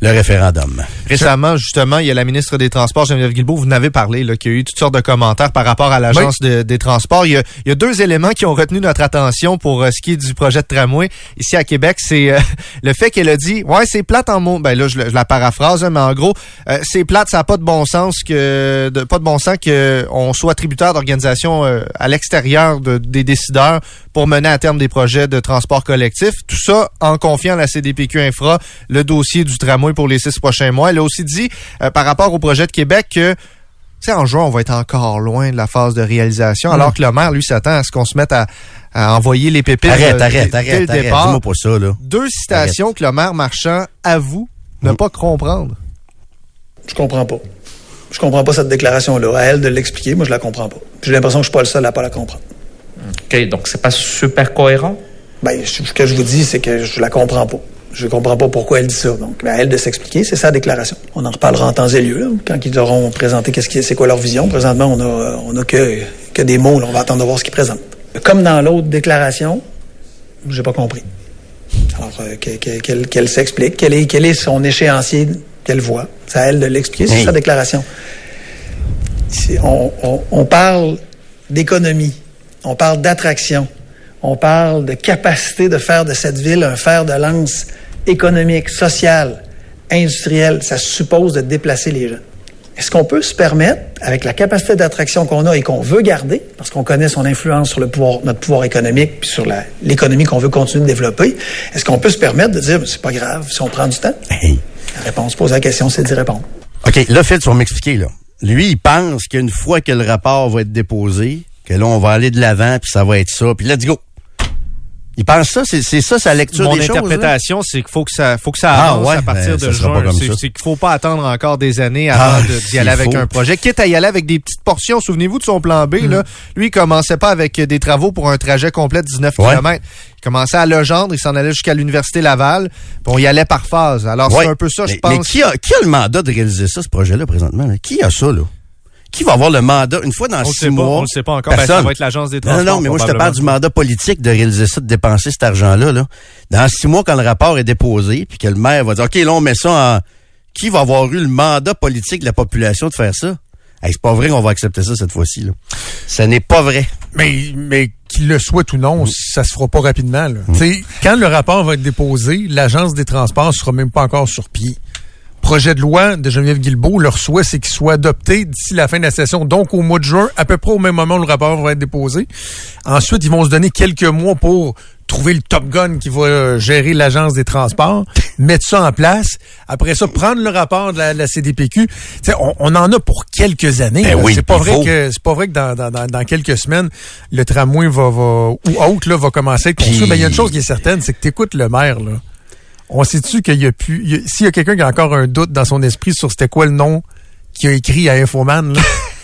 le référendum. Récemment, justement, il y a la ministre des Transports, Geneviève Guilbeault, vous n'avez parlé, là, qui a eu toutes sortes de commentaires par rapport à l'Agence des Transports. Il y, a, deux éléments qui ont retenu notre attention pour euh, ce qui est du projet de tramway ici à Québec. C'est euh, [laughs] le fait qu'elle a dit, ouais, c'est plate en mots. Ben là, je, la paraphrase, hein, mais en gros, euh, c'est plate, ça n'a pas de bon sens que, de, pas de bon sens que on soit tributaire d'organisations à l'extérieur des décideurs pour mener à terme des projets de transport collectif. Tout ça en confiant à la CDPQ Infra le dossier du tramway pour les six prochains mois. Elle a aussi dit, euh, par rapport au projet de Québec, que sais, en juin, on va être encore loin de la phase de réalisation, alors que le maire, lui, s'attend à ce qu'on se mette à, envoyer les pépites. Arrête, arrête, arrête, arrête. Dis-moi pas ça, là. Deux citations que le maire marchand avoue ne mm. pas comprendre. Je comprends pas. Je comprends pas cette déclaration-là. À elle de l'expliquer, moi, je la comprends pas. J'ai l'impression que je suis pas le seul à pas la comprendre. OK, donc c'est pas super cohérent? Ben, ce que je vous dis, c'est que je la comprends pas. Je comprends pas pourquoi elle dit ça. Donc, ben, à elle de s'expliquer, c'est sa déclaration. On en reparlera en temps et lieu, quand ils auront présenté qu'est-ce qui, c'est quoi leur vision. Présentement, on a, on a que, que des mots, On va attendre de voir ce qu'ils présentent. Comme dans l'autre déclaration, j'ai pas compris. Alors, euh, qu'elle, s'explique. Quel est, quel est son échéancier qu'elle voit. C'est à elle de l'expliquer. C'est sa déclaration. On, on, on parle d'économie. On parle d'attraction. On parle de capacité de faire de cette ville un fer de lance économique, social, industriel. Ça suppose de déplacer les gens. Est-ce qu'on peut se permettre, avec la capacité d'attraction qu'on a et qu'on veut garder, parce qu'on connaît son influence sur le pouvoir, notre pouvoir économique, puis sur l'économie qu'on veut continuer de développer, est-ce qu'on peut se permettre de dire, c'est pas grave si on prend du temps? La réponse, poser la question, c'est d'y répondre. OK, là, Phil, tu vas m'expliquer, là. Lui, il pense qu'une fois que le rapport va être déposé, que là, on va aller de l'avant, puis ça va être ça, puis let's go. Il pense ça, c'est ça sa lecture Mon des choses. Mon interprétation, c'est qu'il faut que ça, faut que ça ah, avance à partir ben, de juin. C'est qu'il faut pas attendre encore des années avant ah, d'y aller avec un projet. Quitte à y aller avec des petites portions. Souvenez-vous de son plan B. Là. Mm. Lui, il commençait pas avec des travaux pour un trajet complet de 19 km. Il commençait à Legendre, il s'en allait jusqu'à l'Université Laval. Puis on y allait par phase. Alors, c'est un peu ça, je pense. Mais qui a, qui a le mandat de réaliser ça, ce projet-là, présentement? Qui a ça, là? Qui va avoir le mandat? Une fois dans six mois? on ne sait pas encore. Ben, ça va être l'agence des transports. Non, non, mais moi, je te parle du mandat politique de réaliser ça, de dépenser cet argent-là. Là. Dans six mois, quand le rapport est déposé, puis que le maire va dire, OK, là, on met ça en... Qui va avoir eu le mandat politique de la population de faire ça? Hey, c'est pas vrai qu'on va accepter ça cette fois-ci. Là. Ce n'est pas vrai. Mais, mais qu'il le souhaite ou non, ça se fera pas rapidement. Là. Mm. Quand le rapport va être déposé, l'agence des transports sera même pas encore sur pied projet de loi de Geneviève Guilbeault, leur souhait, c'est qu'il soit adopté d'ici la fin de la session, donc au mois de juin, à peu près au même moment où le rapport va être déposé. Ensuite, ils vont se donner quelques mois pour trouver le Top Gun qui va euh, gérer l'agence des transports, [laughs] mettre ça en place. Après ça, prendre le rapport de la, CDPQ. On, on, en a pour quelques années. Ben oui, c'est pas vrai que c'est pas vrai que dans, dans, dans, quelques semaines le tramway va, va ou autre là va commencer à être construit. Mais il y a une chose qui est certaine, c'est que tu écoutes le maire là. On sait-tu qu'il y a pu. S'il y a quelqu'un qui a encore un doute dans son esprit sur c'était quoi le nom qu'il a écrit à Infoman, là,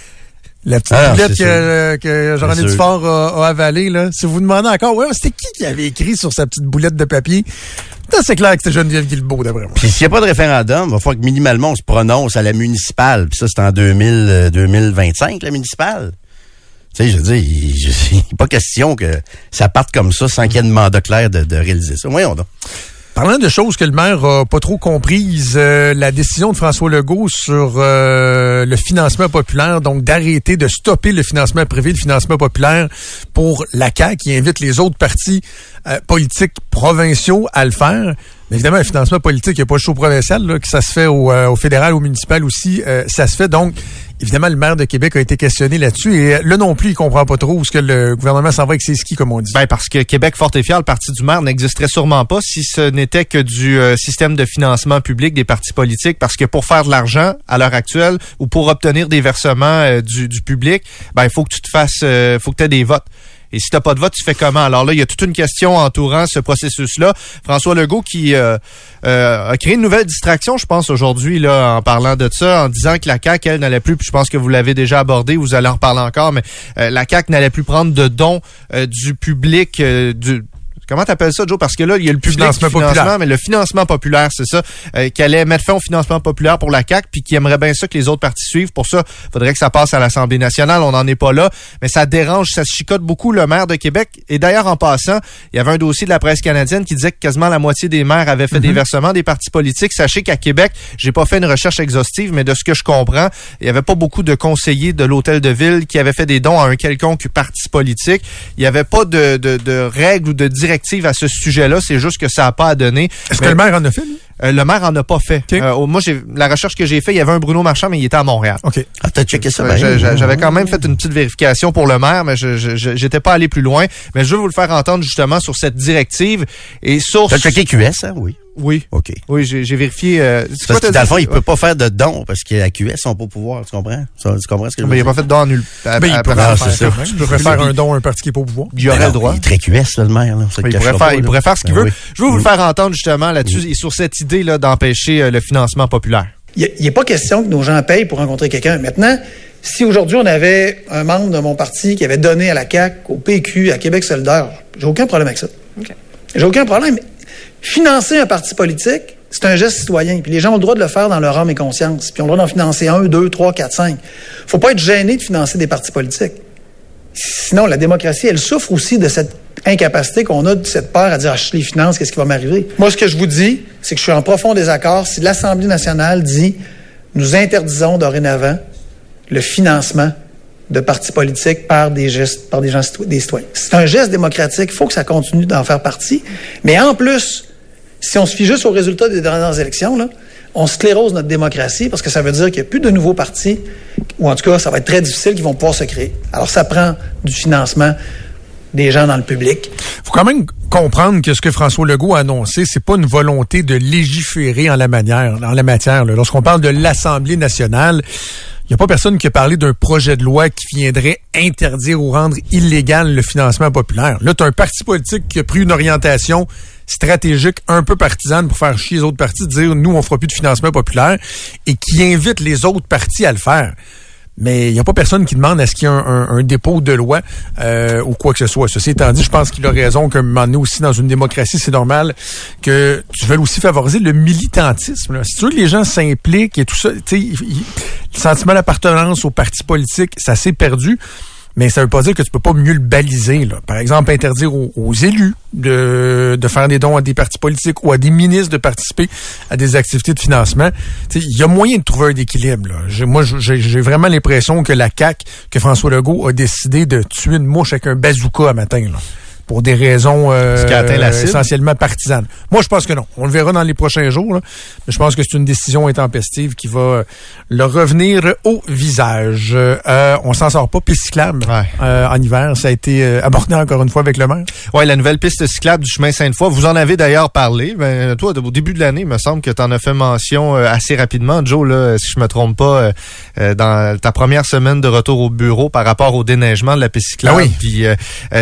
[laughs] la petite ah, boulette que, que Jean-René Dufort a, a avalée, là. Si vous demandez encore, ouais, c'était qui qui avait écrit sur sa petite boulette de papier? C'est clair que c'était Geneviève Guilbeault, d'après moi. Puis s'il n'y a pas de référendum, il va falloir que minimalement on se prononce à la municipale. Puis ça, c'est en 2000, 2025, euh, la municipale. Tu sais, je veux dire, il n'est [laughs] pas question que ça parte comme ça sans qu'il y ait de mandat clair de, de réaliser ça. Voyons donc. Parlant de choses que le maire a pas trop comprises, euh, la décision de François Legault sur euh, le financement populaire, donc d'arrêter de stopper le financement privé, le financement populaire pour la CAQ, qui invite les autres partis euh, politiques provinciaux à le faire. Mais évidemment, le financement politique, il n'y a pas le show provincial, là, que ça se fait au, au fédéral, au municipal aussi, ça se fait. Donc, Évidemment, le maire de Québec a été questionné là-dessus et là non plus, il comprend pas trop où ce que le gouvernement s'en va avec ses skis, comme on dit. Ben parce que Québec fort et fier, le parti du maire n'existerait sûrement pas si ce n'était que du euh, système de financement public des partis politiques. Parce que pour faire de l'argent à l'heure actuelle ou pour obtenir des versements euh, du, du, public, ben il faut que tu te fasses, euh, faut que tu aies des votes. Et si t'as pas de vote, tu fais comment? Alors là, il y a toute une question entourant ce processus-là. François Legault qui euh, euh, a créé une nouvelle distraction, je pense, aujourd'hui, là, en parlant de ça, en disant que la CAQ, elle, n'allait plus, puis je pense que vous l'avez déjà abordé, vous allez en reparler encore, mais euh, la CAQ n'allait plus prendre de dons du public, du comment t'appelles ça, Joe? Parce que là, il y a le public Financement financement, populaire. mais le financement populaire, c'est ça, euh, qui allait mettre fin au financement populaire pour la CAQ, puis qui aimerait bien ça que les autres partis suivent. Pour ça, faudrait que ça passe à l'Assemblée nationale. On n'en est pas là, mais ça dérange, ça chicote beaucoup le maire de Québec. Et d'ailleurs, en passant, il y avait un dossier de la presse canadienne qui disait que quasiment la moitié des maires avaient fait des versements des partis politiques. Sachez qu'à Québec, j'ai pas fait une recherche exhaustive, mais de ce que je comprends, il y avait pas beaucoup de conseillers de l'hôtel de ville qui avaient fait des dons à un quelconque parti politique. Il y avait pas de, de, de règles ou de directives à ce sujet-là. C'est juste que ça a pas à donner. Est-ce Mais- que le maire en a fait, lui? euh, le maire en a pas fait. Euh, moi, j'ai la recherche que j'ai fait, il y avait un Bruno Marchand, mais il était à Montréal. OK. Ah, t'as checké ça, Euh, ben, J'avais quand même fait une petite vérification pour le maire, mais je- j'étais pas allé plus loin. Mais je veux vous le faire entendre justement sur cette directive et sur. T'as checké QS, hein? Oui. Oui. OK. Oui, j'ai vérifié. euh, quoi, que dans le fond, il peut pas faire de dons parce que la QS sont pas au pouvoir. Tu comprends? Tu comprends ce que je veux Mais il n'a pas fait de don nul. à- à- il pourrait Ah, en c'est faire ça. un don à un parti qui est pas au pouvoir. Il aurait le droit. Il est très QS, là, le maire. Là. Ça le Il pourrait, faire, pas, il là. pourrait faire ce qu'il Ben veut. oui. Je veux vous le faire entendre justement là-dessus et sur cette idée là d'empêcher euh, le financement populaire. Il n'est pas question que nos gens payent pour rencontrer quelqu'un. Maintenant, si aujourd'hui on avait un membre de mon parti qui avait donné à la CAQ, au PQ, à Québec solidaire, j'ai aucun problème avec ça. J'ai aucun problème. Financer un parti politique, c'est un geste citoyen. Puis les gens ont le droit de le faire dans leur âme et conscience. Puis ils ont le droit d'en financer un, deux, trois, quatre, cinq. faut pas être gêné de financer des partis politiques. Sinon, la démocratie, elle souffre aussi de cette incapacité qu'on a, de cette peur à dire, ah, je les finance, qu'est-ce qui va m'arriver? Moi, ce que je vous dis, c'est que je suis en profond désaccord si l'Assemblée nationale dit, nous interdisons dorénavant le financement de partis politiques par des gestes, par des gens, des citoyens. C'est un geste démocratique, il faut que ça continue d'en faire partie. Mais en plus, si on se fie juste aux résultats des dernières élections, là, on sclérose notre démocratie parce que ça veut dire qu'il n'y a plus de nouveaux partis, ou en tout cas, ça va être très difficile qu'ils vont pouvoir se créer. Alors, ça prend du financement des gens dans le public. faut quand même comprendre que ce que François Legault a annoncé, c'est pas une volonté de légiférer en la manière, en la matière. Lorsqu'on parle de l'Assemblée nationale, il n'y a pas personne qui a parlé d'un projet de loi qui viendrait interdire ou rendre illégal le financement populaire. Là, tu as un parti politique qui a pris une orientation stratégique un peu partisane pour faire chier les autres partis, dire nous, on fera plus de financement populaire et qui invite les autres partis à le faire. Mais il n'y a pas personne qui demande à ce qu'il y ait un, dépôt de loi euh, ou quoi que ce soit. Ceci étant dit, je pense qu'il a raison qu'à un moment aussi, dans une démocratie, c'est normal que tu veuilles aussi favoriser le militantisme. Si tu veux que les gens s'impliquent et tout ça, tu sais, le sentiment d'appartenance au parti politique, ça s'est perdu. Mais ça veut pas dire que tu peux pas mieux le baliser. Là. Par exemple, interdire aux, élus de, de faire des dons à des partis politiques ou à des ministres de participer à des activités de financement. Il y a moyen de trouver un équilibre. Là. Moi, j'ai vraiment l'impression que la CAQ, que François Legault a décidé de tuer une mouche avec un bazooka à matin. Là pour des raisons euh, la essentiellement partisanes. Moi, je pense que non. On le verra dans les prochains jours. là. Mais je pense que c'est une décision intempestive qui va euh, leur revenir au visage. Euh, on s'en sort pas. Piste cyclable Ouais. euh, en hiver, ça a été abordé encore une fois avec le maire. Ouais, la nouvelle piste cyclable du chemin Sainte-Foy, vous en avez d'ailleurs parlé. Ben, toi, au début de l'année, il me semble que tu en as fait mention assez rapidement, Joe, là, si je me trompe pas, dans ta première semaine de retour au bureau par rapport au déneigement de la piste cyclable. Ah oui. Puis euh,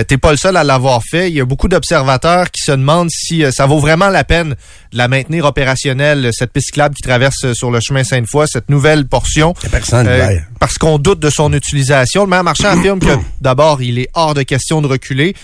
t'es pas le seul à l'avoir fait. Il y a beaucoup d'observateurs qui se demandent si euh, ça vaut vraiment la peine de la maintenir opérationnelle, cette piste cyclable qui traverse euh, sur le chemin Sainte-Foy, cette nouvelle portion. Il y a personne Euh, parce qu'on doute de son utilisation. Le maire Marchand affirme que [coughs] d'abord, il est hors de question de reculer.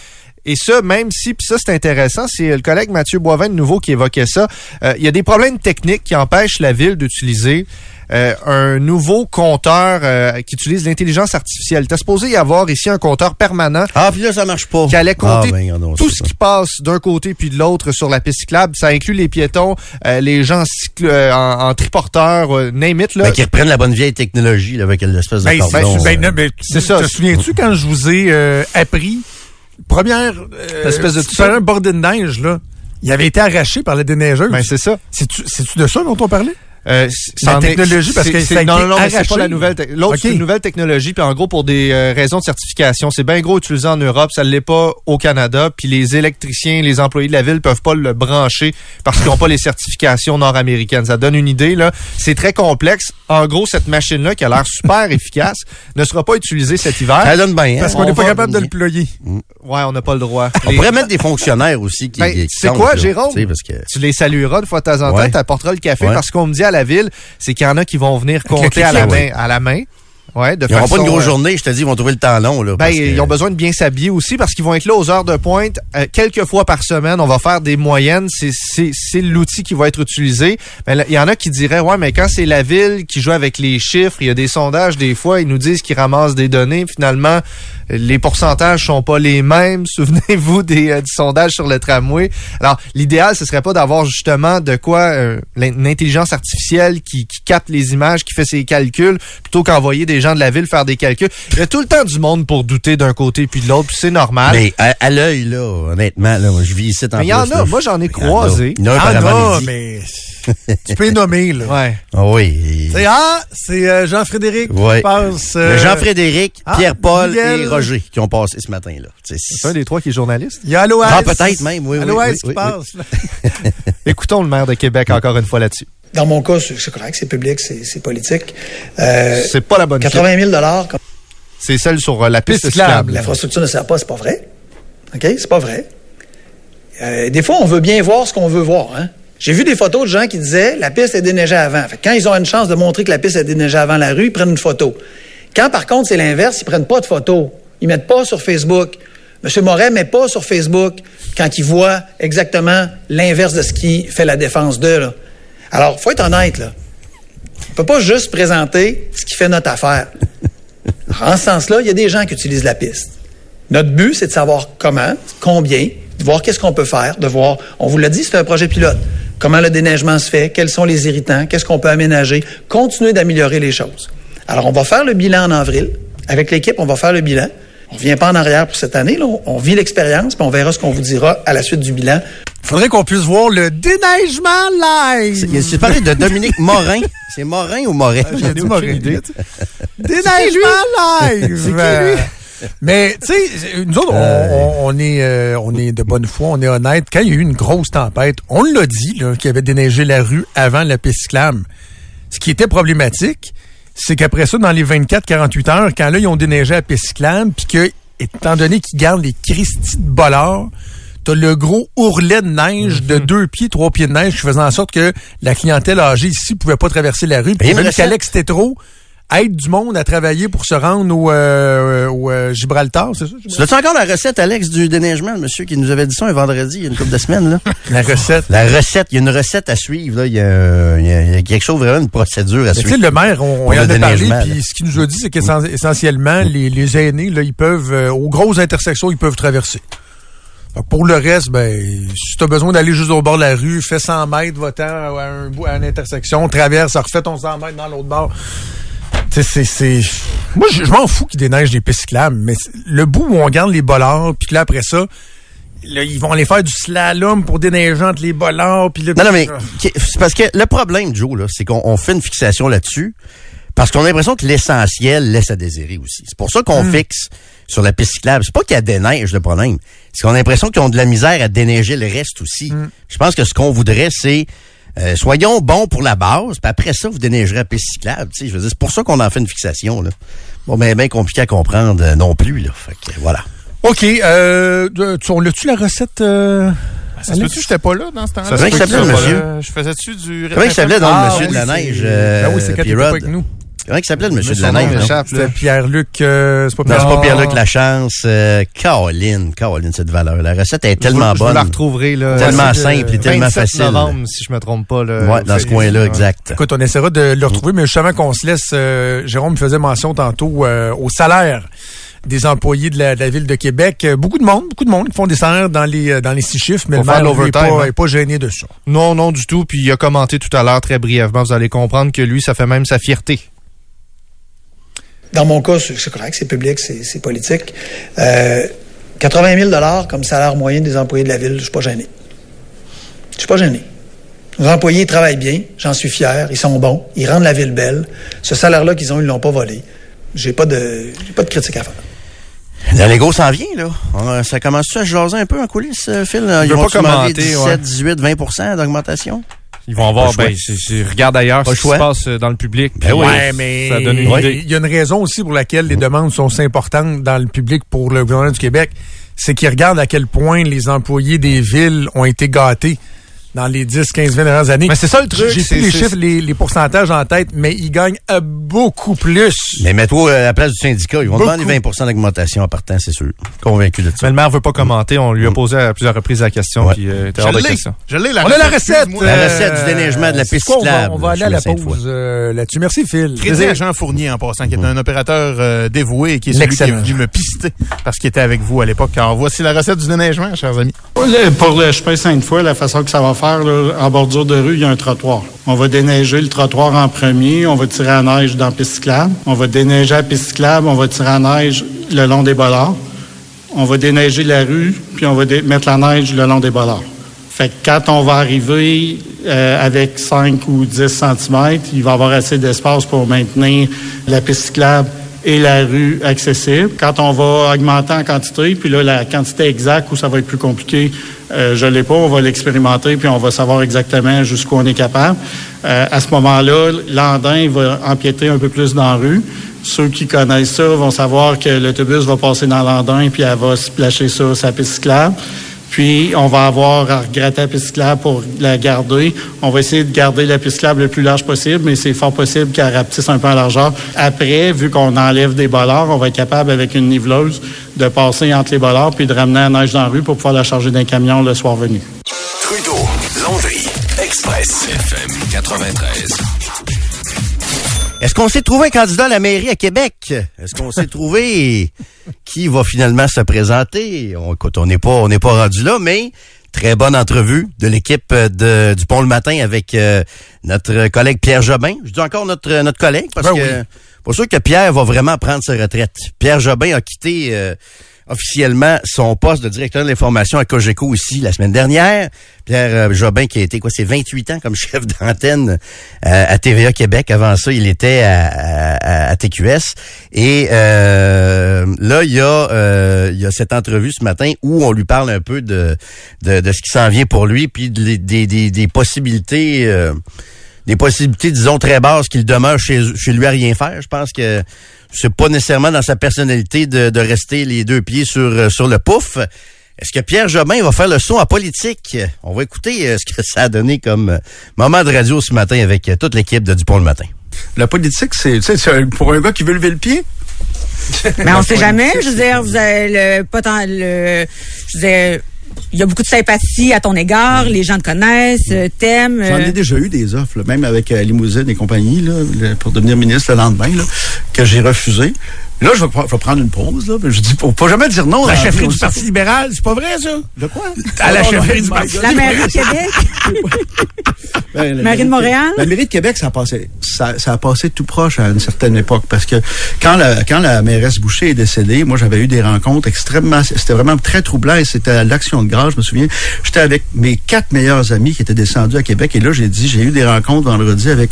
Et ça, même si, puis ça c'est intéressant, c'est le collègue Mathieu Boivin de nouveau qui évoquait ça. Euh, il y a des problèmes techniques qui empêchent la ville d'utiliser euh, un nouveau compteur euh, qui utilise l'intelligence artificielle. T'es supposé y avoir ici un compteur permanent Ah, puis là, ça marche pas. qui allait compter Ah, ben, tout ça, ce qui passe d'un côté puis de l'autre sur la piste cyclable. Ça inclut les piétons, euh, les gens euh, en, en triporteur, euh, name it. Là. Ben, qu'ils reprennent la bonne vieille technologie là, avec l'espèce de Ben, c'est- cordon. ben, euh, non, ben, c'est tu- ça. Te souviens-tu quand je vous ai euh, appris, première euh, L'espèce de tu un bordé de neige, là, il avait été arraché par la déneigeuse. Ben, c'est ça. C'est-tu c'est-tu de ça dont on parlait? Euh, La est- technologie, parce c'est- que c'est- ça a non, été non, non, c'est pas la nouvelle. L'autre, Ok. c'est une nouvelle technologie, puis en gros, pour des euh, raisons de certification. C'est bien gros utilisé en Europe, ça ne l'est pas au Canada, puis les électriciens, les employés de la ville peuvent pas le brancher parce qu'ils n'ont pas les certifications nord-américaines. Ça donne une idée, là. C'est très complexe. En gros, cette machine-là, qui a l'air super [laughs] efficace, ne sera pas utilisée cet hiver. Ça donne bien. hein? Parce qu'on on n'est pas capable de le ployer. Ouais, on n'a pas le droit. On Les- pourrait mettre des fonctionnaires aussi qui. Ben, qui c'est quoi, là, Jérôme? tu sais, Parce que... tu les salueras de fois de temps en temps, Ouais. tu apporteras le café Ouais. parce qu'on me dit à la ville, c'est qu'il y en a qui vont venir compter à la main, à la main. Ouais, de Ils n'auront pas une grosse euh, journée, je te dis, ils vont trouver le temps long. Là, Ben, parce que- ils ont besoin de bien s'habiller aussi parce qu'ils vont être là aux heures de pointe euh, quelques fois par semaine. On va faire des moyennes. C'est, c'est, c'est l'outil qui va être utilisé. Mais là, il y en a qui diraient, ouais, mais quand c'est la ville qui joue avec les chiffres, il y a des sondages, des fois, ils nous disent qu'ils ramassent des données. Finalement, les pourcentages sont pas les mêmes. [laughs] Souvenez-vous des, euh, du sondage sur le tramway. Alors, l'idéal, ce serait pas d'avoir justement de quoi euh, l'in- une intelligence artificielle qui, qui capte les images, qui fait ses calculs, plutôt qu'envoyer des gens de la ville faire des calculs. Il y a tout le temps du monde pour douter d'un côté puis de l'autre, puis c'est normal. Mais à, à l'œil, là, honnêtement, là, moi, je vis ici en Mais il y en a. Moi, j'en ai croisé. Il y en a mais [laughs] tu peux les nommer, là. Ouais. Ah oui. C'est ah, c'est euh, Jean-Frédéric Ouais. qui passe. Euh, Jean-Frédéric, ah, Pierre-Paul et Roger qui ont passé ce matin-là. C'est un des trois qui est journaliste. Il y a Aloès. Ah, peut-être même, oui, Aloès oui, qui oui, passe. [laughs] [laughs] Écoutons le maire de Québec encore une fois là-dessus. Dans mon cas, c'est correct, c'est public, c'est politique. Euh, C'est pas la bonne chose. 80 000 comme C'est celle sur euh, la piste cyclable. l'infrastructure ne sert pas, c'est pas vrai. OK? C'est pas vrai. Euh, des fois, on veut bien voir ce qu'on veut voir. Hein? J'ai vu des photos de gens qui disaient la piste est déneigée avant. Fait que quand ils ont une chance de montrer que la piste est déneigée avant la rue, ils prennent une photo. Quand par contre c'est l'inverse, ils prennent pas de photo. Ils mettent pas sur Facebook. M. Moret met pas sur Facebook quand il voit exactement l'inverse de ce qui fait la défense d'eux. Alors, faut être honnête, là. On peut pas juste présenter ce qui fait notre affaire. En ce sens-là, il y a des gens qui utilisent la piste. Notre but, c'est de savoir comment, combien, de voir qu'est-ce qu'on peut faire, de voir, on vous l'a dit, c'est un projet pilote. Comment le déneigement se fait, quels sont les irritants, qu'est-ce qu'on peut aménager, continuer d'améliorer les choses. Alors, on va faire le bilan en avril. Avec l'équipe, on va faire le bilan. On revient pas en arrière pour cette année, là. On, vit l'expérience, puis on verra ce qu'on vous dira à la suite du bilan. Faudrait qu'on puisse voir le déneigement live. Il s'est parlé de Dominique Morin. [laughs] C'est Morin ou Moret? J'ai dit aucune Morin. idée. Déneigement live. C'est qui, lui? Euh, [laughs] Mais tu sais, nous autres, on, on- on est, euh, on est de bonne foi, on est honnête. Quand il y a eu une grosse tempête, on l'a dit qu'il y avait déneigé la rue avant la piste cyclable. Ce qui était problématique, c'est qu'après ça, dans les 24-48 heures, quand là, ils ont déneigé piste cyclable, puis que, étant donné qu'ils gardent les Christie de bollards, t'as le gros ourlet de neige de deux pieds, trois pieds de neige qui faisait en sorte que la clientèle âgée ici pouvait pas traverser la rue. Et Puis même qu'Alex Tétro aide du monde à travailler pour se rendre au, euh, au euh, Gibraltar, c'est ça? Tu as encore la recette, Alex, du déneigement, le monsieur qui nous avait dit ça un vendredi, il y a une couple de semaines, là? [laughs] La recette. La recette, il y a une recette à suivre, là. Il y a, il y a- il y a quelque chose, vraiment, une procédure à Mais tu sais, suivre. le maire, on, on Pour y en a parlé, puis ce qu'il nous a dit, c'est qu'essentiellement, les, les aînés, là, ils peuvent, euh, aux grosses intersections, ils peuvent traverser. Pour le reste, ben, si tu as besoin d'aller juste au bord de la rue, fais 100 mètres, va-t'en à, un bout- à une intersection, traverse, refais ton 100 mètres dans l'autre bord. C'est, c'est... Moi, je, je m'en fous qu'ils déneigent des pistes cyclables, mais le bout où on garde les bollards, puis que là, après ça, là, ils vont aller faire du slalom pour déneiger entre les bollards, puis là... Non, non, mais c'est parce que le problème, Joe, là, c'est qu'on on fait une fixation là-dessus parce qu'on a l'impression que l'essentiel laisse à désirer aussi. C'est pour ça qu'on Hmm. fixe sur la piste cyclable. C'est pas qu'il y a des neiges, le problème. C'est qu'on a l'impression qu'ils ont de la misère à déneiger le reste aussi. Hmm. Je pense que ce qu'on voudrait, c'est euh, soyons bons pour la base, puis après ça, vous déneigerez la piste cyclable. Tu sais, je veux dire, c'est pour ça qu'on en fait une fixation. Là. Bon, mais bien compliqué à comprendre euh, non plus. Là. Fait que, voilà. OK, euh, de- tu, on l'a-tu la recette... euh, Ça se peut-tu? Que j'étais pas là dans ce temps-là? Ça Ça ça peut que monsieur? Je faisais-tu du... Comment il s'appelait dans Ah, le monsieur de oui, la c'est- neige? euh, ben oui, c'est quand P-Rod? pas avec nous. Comment il s'appelait le monsieur de la neige? C'était Pierre-Luc... euh, c'est pas Non, c'est pas Pierre- Pierre-Luc Lachance. Euh, Caroline. Caroline, cette valeur. La recette est tellement vous- Je vous bonne. la retrouverai là. Tellement simple et tellement 27 facile. novembre, si je me trompe pas. Là, Ouais, dans ce coin-là, exact. Écoute, on essaiera de le retrouver, mais justement qu'on se laisse, euh, Jérôme faisait mention tantôt euh, au salaire des employés de la, de la ville de Québec. Euh, beaucoup de monde, beaucoup de monde qui font des salaires dans les dans les six chiffres, mais Faut le maire faire lui, est l'overtime, pas, hein. pas gêné de ça. Non, non, du tout. Puis il a commenté tout à l'heure très brièvement. Vous allez comprendre que lui, ça fait même sa fierté. Dans mon cas, c'est correct, c'est public, c'est c'est politique. Euh, 80 000 comme salaire moyen des employés de la ville, je suis pas gêné. Je suis pas gêné. Nos employés travaillent bien, j'en suis fier, ils sont bons, ils rendent la ville belle. Ce salaire-là qu'ils ont, ils l'ont pas volé. J'ai pas de, j'ai pas de critique à faire. La Lego s'en vient, là. Ça commence à se jaser un peu en coulisses, euh, Phil? Ils veux vont pas commenter, 17, ouais. 18, 20% d'augmentation? Ils vont avoir, ben, c'est- regarde ailleurs Pas ce qui se passe euh, dans le public. Ben oui. Ouais, mais ça donne une il idée. y a une raison aussi pour laquelle les demandes sont si importantes dans le public pour le gouvernement du Québec, c'est qu'ils regardent à quel point les employés des villes ont été gâtés dans les 10, 15, 20 dernières années. Mais c'est ça le truc. J'ai plus les chiffres, les, les pourcentages en tête, mais ils gagnent euh, beaucoup plus. Mais mets-toi à la place du syndicat. Ils vont Beaucoup. demander 20% d'augmentation en partant, c'est sûr. Convaincu de ça. Mais le maire veut pas commenter. On lui a posé à plusieurs reprises la question, Ouais. puis euh, Je hors de l'ai. question. Je l'ai, la On a la recette. La euh, recette du déneigement de la piste quoi, on va- On va aller à la pause euh, là-dessus. Merci, Phil. Crédit à Jean Fournier, en passant, qui est un opérateur euh, dévoué et qui est celui qui est venu me pister parce qu'il était avec vous à l'époque. Alors, voici la recette du déneigement, chers amis. Pour le- Pour le chemin Sainte-Foy, la façon que ça va faire, en bordure de rue, il y a un trottoir. On va déneiger le trottoir en premier, on va tirer à neige dans la piste. On va déneiger la piste on va tirer à neige le long des bollards. On va déneiger la rue, puis on va mettre la neige le long des bollards. Fait que quand on va arriver euh, avec 5 ou 10 cm, il va y avoir assez d'espace pour maintenir la piste et la rue accessible. Quand on va augmenter en quantité, puis là, la quantité exacte où ça va être plus compliqué, euh, je l'ai pas, on va l'expérimenter, puis on va savoir exactement jusqu'où on est capable. Euh, à ce moment-là, l'andin va empiéter un peu plus dans la rue. Ceux qui connaissent ça vont savoir que l'autobus va passer dans l'andin, puis elle va splasher sur sa piste cyclable. Puis, on va avoir à regratter la pour la garder. On va essayer de garder la piste le plus large possible, mais c'est fort possible qu'elle rapetisse un peu en largeur. Après, vu qu'on enlève des bollards, on va être capable, avec une niveleuse, de passer entre les bollards puis de ramener la neige dans la rue pour pouvoir la charger d'un camion le soir venu. Trudeau, Landry, Express, FM 93. Est-ce qu'on s'est trouvé un candidat à la mairie à Québec? Est-ce qu'on s'est trouvé qui va finalement se présenter? On, écoute, on n'est pas, on n'est pas rendu là, mais très bonne entrevue de l'équipe de, du Pont le matin avec euh, notre collègue Pierre Jobin. Je dis encore notre, notre collègue parce Ben que oui. pas sûr que Pierre va vraiment prendre sa retraite. Pierre Jobin a quitté euh, officiellement son poste de directeur de l'information à Cogeco ici la semaine dernière. Pierre euh, Jobin qui a été quoi, c'est 28 ans comme [laughs] chef d'antenne euh, à TVA Québec. Avant ça, il était à, à- à TQS. Et euh, là, il y a euh, il y a cette entrevue ce matin où on lui parle un peu de de, de ce qui s'en vient pour lui, puis de- des, des, des possibilités. Des possibilités, disons, très basses qu'il demeure chez, chez lui à rien faire. Je pense que c'est pas nécessairement dans sa personnalité de, de rester les deux pieds sur, euh, sur le pouf. Est-ce que Pierre Jobin va faire le saut en politique? On va écouter euh, ce que [laughs] ça a donné comme euh, moment de radio ce matin avec toute l'équipe de Dupont le matin. La politique, c'est, tu sais, c'est un- pour un gars qui veut lever le pied. Mais on sait jamais. Je veux dire, vous avez le potentiel. le- Je veux dire, il y a beaucoup de sympathie à ton égard. Les gens te connaissent, euh, t'aiment. J'en euh, ai déjà eu des offres, là, même avec euh, Limousine et compagnie, là, le- pour devenir ministre le lendemain, là, que j'ai refusé. Là, je vais, pre- je vais prendre une pause. Là, je dis, faut pas jamais dire non. La chefferie du Parti libéral, c'est pas vrai, ça? De quoi? À la Oh, chefferie du. Parti La [laughs] mairie de Québec. Ben, la Mairie de Montréal? La mairie de Québec, ça a passé, ça, ça a passé tout proche à une certaine époque parce que quand la, quand la mairesse Boucher est décédée, moi, j'avais eu des rencontres extrêmement, c'était vraiment très troublant et c'était à l'action de grâce, je me souviens. J'étais avec mes quatre meilleurs amis qui étaient descendus à Québec et là, j'ai dit, j'ai eu des rencontres vendredi avec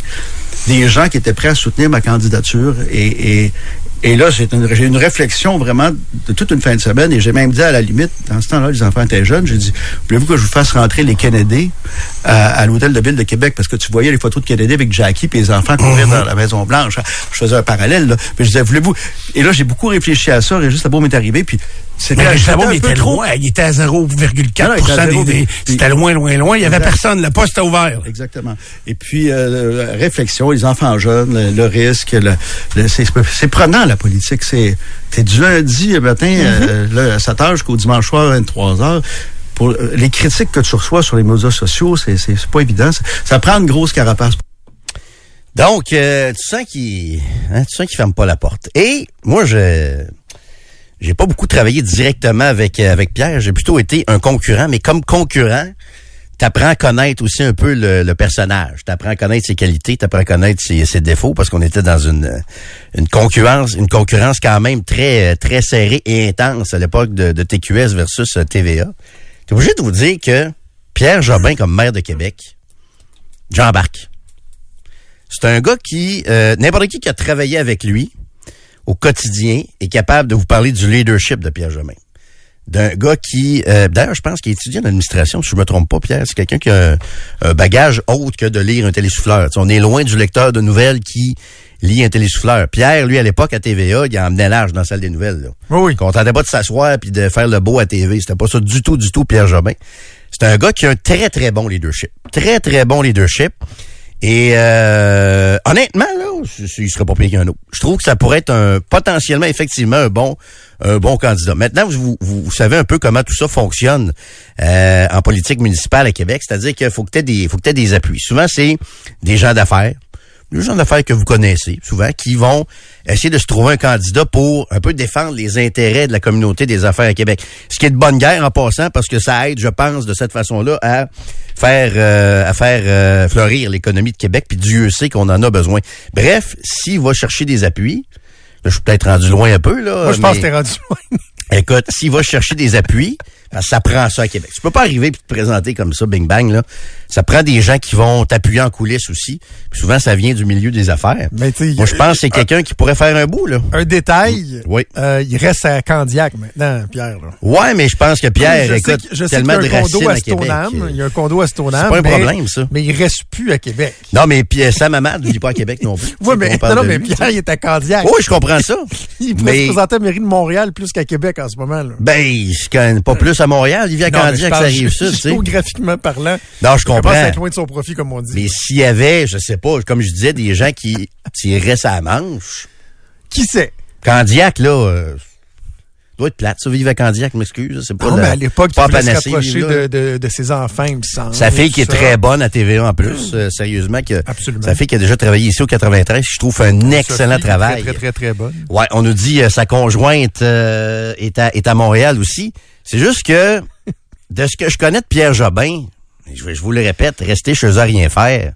des gens qui étaient prêts à soutenir ma candidature et, et, et là, j'ai une, réflexion vraiment de toute une fin de semaine et j'ai même dit à la limite, dans ce temps-là, les enfants étaient jeunes, j'ai dit, voulez-vous que je vous fasse rentrer les Kennedy à, à l'hôtel de ville de Québec? Parce que tu voyais les photos de Kennedy avec Jackie et les enfants courir dans la Maison Blanche. Je faisais un parallèle, là. Puis je disais, voulez-vous... Et là, j'ai beaucoup réfléchi à ça. Régis Labaume est arrivé, puis c'était il était trop- loin. Il était à 0,4 Ah non, il était à des- C'était loin, loin, loin. Il y avait personne. Le poste était ouvert. Exactement. Et puis, euh, réflexion, les enfants jeunes, le, le risque, le, le- c'est prenant, la politique. C'est du lundi matin euh, là, à 7 heures jusqu'au dimanche soir, 23 heures. Pour, euh, les critiques que tu reçois sur les médias sociaux, c'est pas évident. Ça, ça prend une grosse carapace. Donc, euh, tu sens qu'il hein, tu sens qu'il ferme pas la porte. Et moi, je j'ai pas beaucoup travaillé directement avec euh, avec Pierre. J'ai plutôt été un concurrent, mais comme concurrent, t'apprends à connaître aussi un peu le, le personnage. T'apprends à connaître ses qualités, t'apprends à connaître ses, ses défauts, parce qu'on était dans une une concurrence, une concurrence quand même très très serrée et intense à l'époque de, de TQS versus euh, TVA. T'es obligé de vous dire que Pierre Jobin comme maire de Québec, j'embarque. C'est un gars qui, euh, n'importe qui qui a travaillé avec lui au quotidien est capable de vous parler du leadership de Pierre Jobin. D'un gars qui, euh, d'ailleurs, je pense qu'il étudie en administration, si je me trompe pas, Pierre. C'est quelqu'un qui a un, un bagage autre que de lire un télésouffleur. On est loin du lecteur de nouvelles qui lit un télésouffleur. Pierre, lui, à l'époque, à TVA, il emmenait large dans la salle des nouvelles. Là. Oui, oui. Contentait pas de s'asseoir puis de faire le beau à TV. C'était pas ça du tout, du tout, Pierre Jobin. C'est un gars qui a un très, très bon leadership. Très, très bon leadership. Et euh, honnêtement, là, il serait pas pire qu'un autre. Je trouve que ça pourrait être un potentiellement, effectivement, un bon, un bon candidat. Maintenant, vous, vous, vous savez un peu comment tout ça fonctionne euh, en politique municipale à Québec. C'est-à-dire qu'il faut que tu des, faut que t'aies des appuis. Souvent, c'est des gens d'affaires, des gens d'affaires que vous connaissez, souvent, qui vont essayer de se trouver un candidat pour un peu défendre les intérêts de la communauté des affaires à Québec. Ce qui est de bonne guerre en passant, parce que ça aide, je pense, de cette façon-là, à faire euh, à faire euh, fleurir l'économie de Québec, puis Dieu sait qu'on en a besoin. Bref, s'il va chercher des appuis, là, je suis peut-être rendu loin un peu, là. Moi, je pense que t'es rendu loin. [laughs] Écoute, s'il va chercher des appuis, ça prend ça à Québec. Tu peux pas arriver et te présenter comme ça, bing bang, là. Ça prend des gens qui vont t'appuyer en coulisses aussi. Puis souvent, ça vient du milieu des affaires. Mais Moi, je pense que c'est quelqu'un qui pourrait faire un bout, là. Un détail, Oui. euh, il reste à Candiac maintenant, Pierre. Là. Ouais, mais je pense que Pierre, je écoute, je tellement de y a un racines condo à à Québec. Stoneham. Il y a un condo à Stoneham. C'est pas un mais- problème, ça. Mais il reste plus à Québec. Non, mais puis Sam Hamad ne vit pas à Québec non plus. [laughs] Oui, mais, non, non, de mais Pierre, il est à Candiac. Oui, je comprends ça. [laughs] Il pourrait mais- se présenter à la mairie de Montréal plus qu'à Québec en ce moment. Là. Ben, je connais pas plus à Montréal. Il vit à Candiac, ça arrive sais. Géographiquement parlant. Non, je Je pense comprends. être loin de son profit, comme on dit. Mais s'il y avait, je sais pas, comme je disais, des gens qui tireraient sa manche. Qui sait? Candiac, là, euh, doit être plate, ça, vivre à Candiac, m'excuse. C'est pas Non, la- mais à l'époque, il voulait se rapprocher de, de, de ses enfants, il me semble. Sa fille qui est ça. très bonne à TVA en plus, euh, sérieusement. Que, Absolument. Sa fille qui a déjà travaillé ici au 93, je trouve un excellent Sophie, travail. Très, très, très, très bonne. Ouais, on nous dit euh, sa conjointe euh, est, à, est à Montréal aussi. C'est juste que, de ce que je connais de Pierre Jobin, je, vous le répète, rester chez eux à rien faire,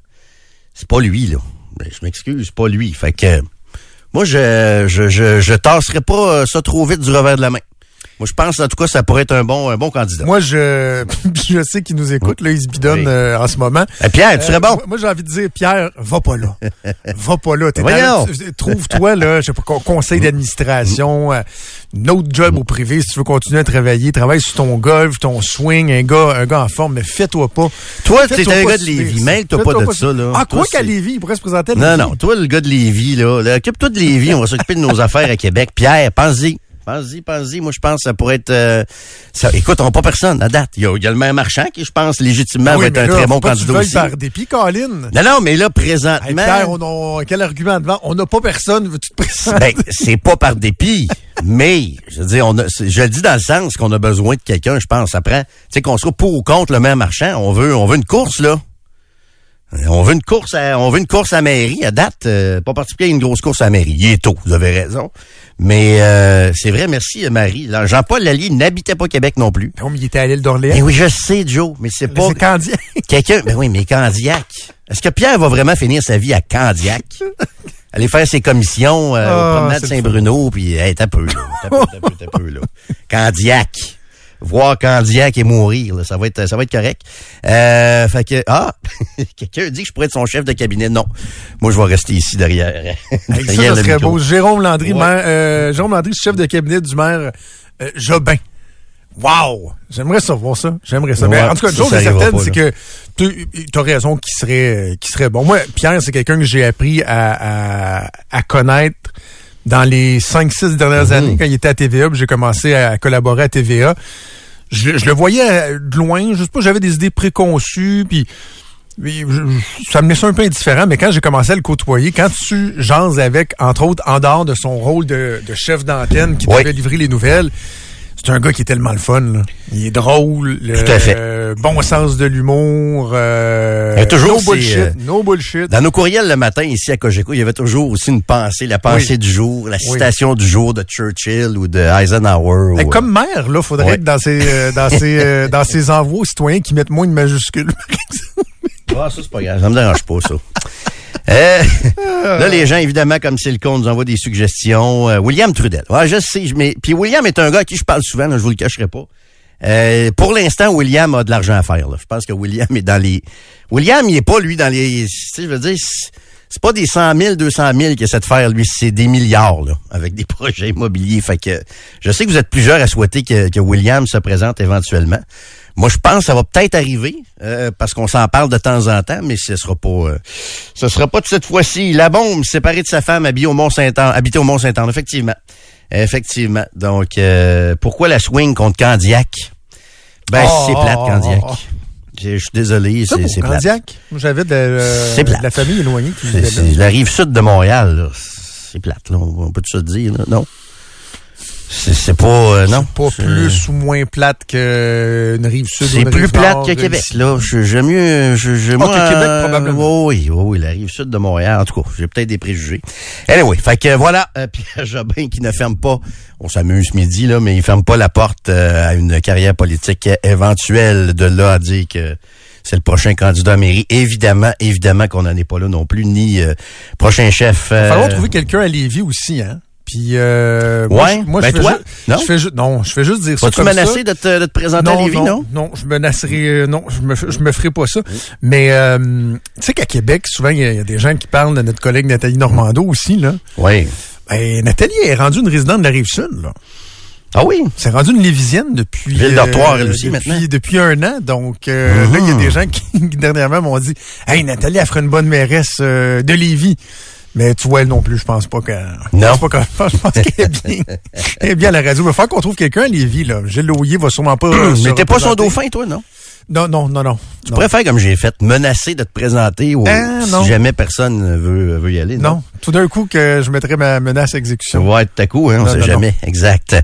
c'est pas lui, là. Ben, je m'excuse, c'est pas lui. Fait que, moi, je, je, je, je tasserais pas euh, ça trop vite du revers de la main. Moi, je pense, en tout cas, ça pourrait être un bon, un bon candidat. Moi, je, [laughs] je sais qu'il nous écoute, là, il se bidonne Oui. euh, en ce moment. Eh, Pierre, tu serais bon. Moi, j'ai envie de dire, Pierre, va pas là. [laughs] va pas là. Trouve-toi, là, je sais pas, con- conseil d'administration, euh, une autre job au privé si tu veux continuer à travailler. Travaille sur ton golf, ton swing, un gars, un gars en forme, mais fais-toi pas. Toi, t'es un gars de Lévis, mêle-toi Fais-toi pas de ça, là. Ah, quoi qu'à Lévis, il pourrait se présenter à Non, Lévis. non, toi, le gars de Lévis, là, là, occupe-toi de Lévis, on va s'occuper de nos [laughs] affaires à Québec. Pierre, pense-y. Pense-y, pense-y. Moi, je pense que ça pourrait être... euh, ça, écoute, on n'a pas personne à date. Il y a, il y a le maire Marchand qui, je pense, légitimement, Ah oui, va être un très bon candidat aussi. par dépit, Colin. Non, non, mais là, présentement... Hey, Pierre, on a, quel argument devant? On n'a pas personne, veux-tu te présenter? Ben, c'est pas par dépit, mais je veux dire, on a, je le dis dans le sens qu'on a besoin de quelqu'un, je pense. Prend, tu sais, qu'on soit pour ou contre le maire marchand, on veut, on veut une course là. On veut une course, à, on veut une course à mairie. À date, euh, pas particulier une grosse course à mairie. Il est tôt, vous avez raison. Mais euh, c'est vrai, merci euh, Marie. Jean-Paul Lallier n'habitait pas Québec non plus. Non, mais il était à l'île d'Orléans. Oui, je sais, Joe, mais c'est pas C'est Candiac. quelqu'un. Ben oui, mais Candiac. Est-ce que Pierre va vraiment finir sa vie à Candiac? [laughs] Aller faire ses commissions euh, Ah, au promenade c'est le Saint-Bruno, puis hey, t'as peu, là. T'as peu, t'as peu, t'as peu, là. [laughs] Candiac. Voir Candiac et mourir, là, ça va être ça va être correct. Euh, fait que ah, [laughs] quelqu'un dit que je pourrais être son chef de cabinet. Non, moi je vais rester ici derrière. [laughs] Ça, derrière ça le serait micro. beau. Jérôme Landry, Ouais. maire- euh, Jérôme Landry, chef de cabinet du maire euh, Jobin. Wow! J'aimerais savoir ça. J'aimerais ça. Mais en tout cas, une chose est certaine, c'est que tu as raison qui serait, qui serait bon. Moi, Pierre, c'est quelqu'un que j'ai appris à, à, à connaître dans les 5-6 dernières Mhm. années, quand il était à TVA, j'ai commencé à, collaborer à TVA. Je, je le voyais euh, de loin, je sais pas, j'avais des idées préconçues, puis ça me laissait un peu indifférent, mais quand j'ai commencé à le côtoyer, quand tu jases avec, entre autres, en dehors de son rôle de, de chef d'antenne qui Oui. devait livrer les nouvelles, c'est un gars qui est tellement le fun. Là. Il est drôle, le, Tout à fait. euh, bon sens de l'humour, euh, Il y a toujours no bullshit, euh, no bullshit. Dans nos courriels le matin ici à Cogeco, il y avait toujours aussi une pensée, la pensée Oui. du jour, la Oui. citation du jour de Churchill ou de Eisenhower. Ou, comme maire, là, faudrait Ouais. être dans ses, euh, dans ses, euh, [laughs] dans ses envois aux citoyens qui mettent moins de majuscules. Ah, ça, c'est pas grave. Ça me dérange pas, ça. [laughs] Euh, là, les gens, évidemment, comme c'est le cas, nous envoient des suggestions. Euh, William Trudel. Ouais, je sais. Mais, puis William est un gars à qui je parle souvent, là, je vous le cacherai pas. Euh, pour l'instant, William a de l'argent à faire. Là. Je pense que William est dans les... William, il est pas, lui, dans les... Je veux dire, c'est pas des 100 000, 200 000 qu'il essaie de faire, lui. C'est des milliards, là, avec des [laughs] projets immobiliers. Fait que je sais que vous êtes plusieurs à souhaiter que, que William se présente éventuellement. Moi, je pense que ça va peut-être arriver, euh, parce qu'on s'en parle de temps en temps, mais ce sera pas euh, ce sera pas de cette fois-ci. La bombe, séparée de sa femme, habillée au Mont-Saint-Anne, habitée au Mont-Saint-Anne, effectivement. Effectivement. Donc, euh, pourquoi la swing contre Candiac? Ben, Oh, c'est plate, Candiac. oh, oh. Je suis désolé, c'est c'est plate. Candiac, j'avais de, euh, de la famille éloignée qui vivait là. c'est la rive sud de Montréal, là. C'est plate, là. On peut tout se dire, là? Non? C'est c'est pas, euh, non. Pas plus ou moins plate qu'une rive sud C'est plus plate que Québec, là. J'aime mieux, je, je, Ah, moi, que Québec, euh, probablement. Oui, oui, oui, la rive sud de Montréal. En tout cas, j'ai peut-être des préjugés. Anyway, fait que voilà, euh, [laughs] Pierre Jobin qui ne ferme pas, on s'amuse ce midi, là, mais il ferme pas la porte euh, à une carrière politique éventuelle de là à dire que c'est le prochain candidat à mairie. Évidemment, évidemment qu'on n'en est pas là non plus, ni euh, prochain chef. Il va falloir euh, trouver quelqu'un à Lévis aussi, hein. Puis, euh, moi, Ouais, moi, ben je fais toi, ju- non? Je fais ju- non, je fais juste dire ça Vas-tu comme menacé ça. de te, de te présenter à Lévis, non? non, je menacerai, euh, non, je me, je me ferai pas ça. Mais, euh, tu sais qu'à Québec, souvent, il y, a- il y a des gens qui parlent de notre collègue Nathalie Normando aussi, là. Oui. Ben, Nathalie est rendue une résidente de la Rive-Sud, là. Ah oui? C'est rendu une Lévisienne depuis... Ville d'Ortoire, elle aussi, depuis, maintenant. Depuis un an. Donc, euh, là, il y a des gens qui, [laughs] dernièrement, m'ont dit « Hey, Nathalie, elle ferait une bonne mairesse euh, de Lévis. » Mais tu vois, elle non plus, je pense pas qu'elle... Non. Je pense, pas qu'elle- [laughs] je pense qu'elle est bien, [laughs] elle est bien à la radio. Il va falloir qu'on trouve quelqu'un à Lévis, là. Gilles Lauillet va sûrement pas... euh, Mais t'es pas son dauphin, toi, non? Non, non, non, non. Tu pourrais faire comme j'ai fait, menacer de te présenter ou Ah, non. si jamais personne veut, veut y aller. Non? Tout d'un coup que je mettrais ma menace à exécution. Ça va être ta coup, hein, on Non, sait non, non. jamais. Exact.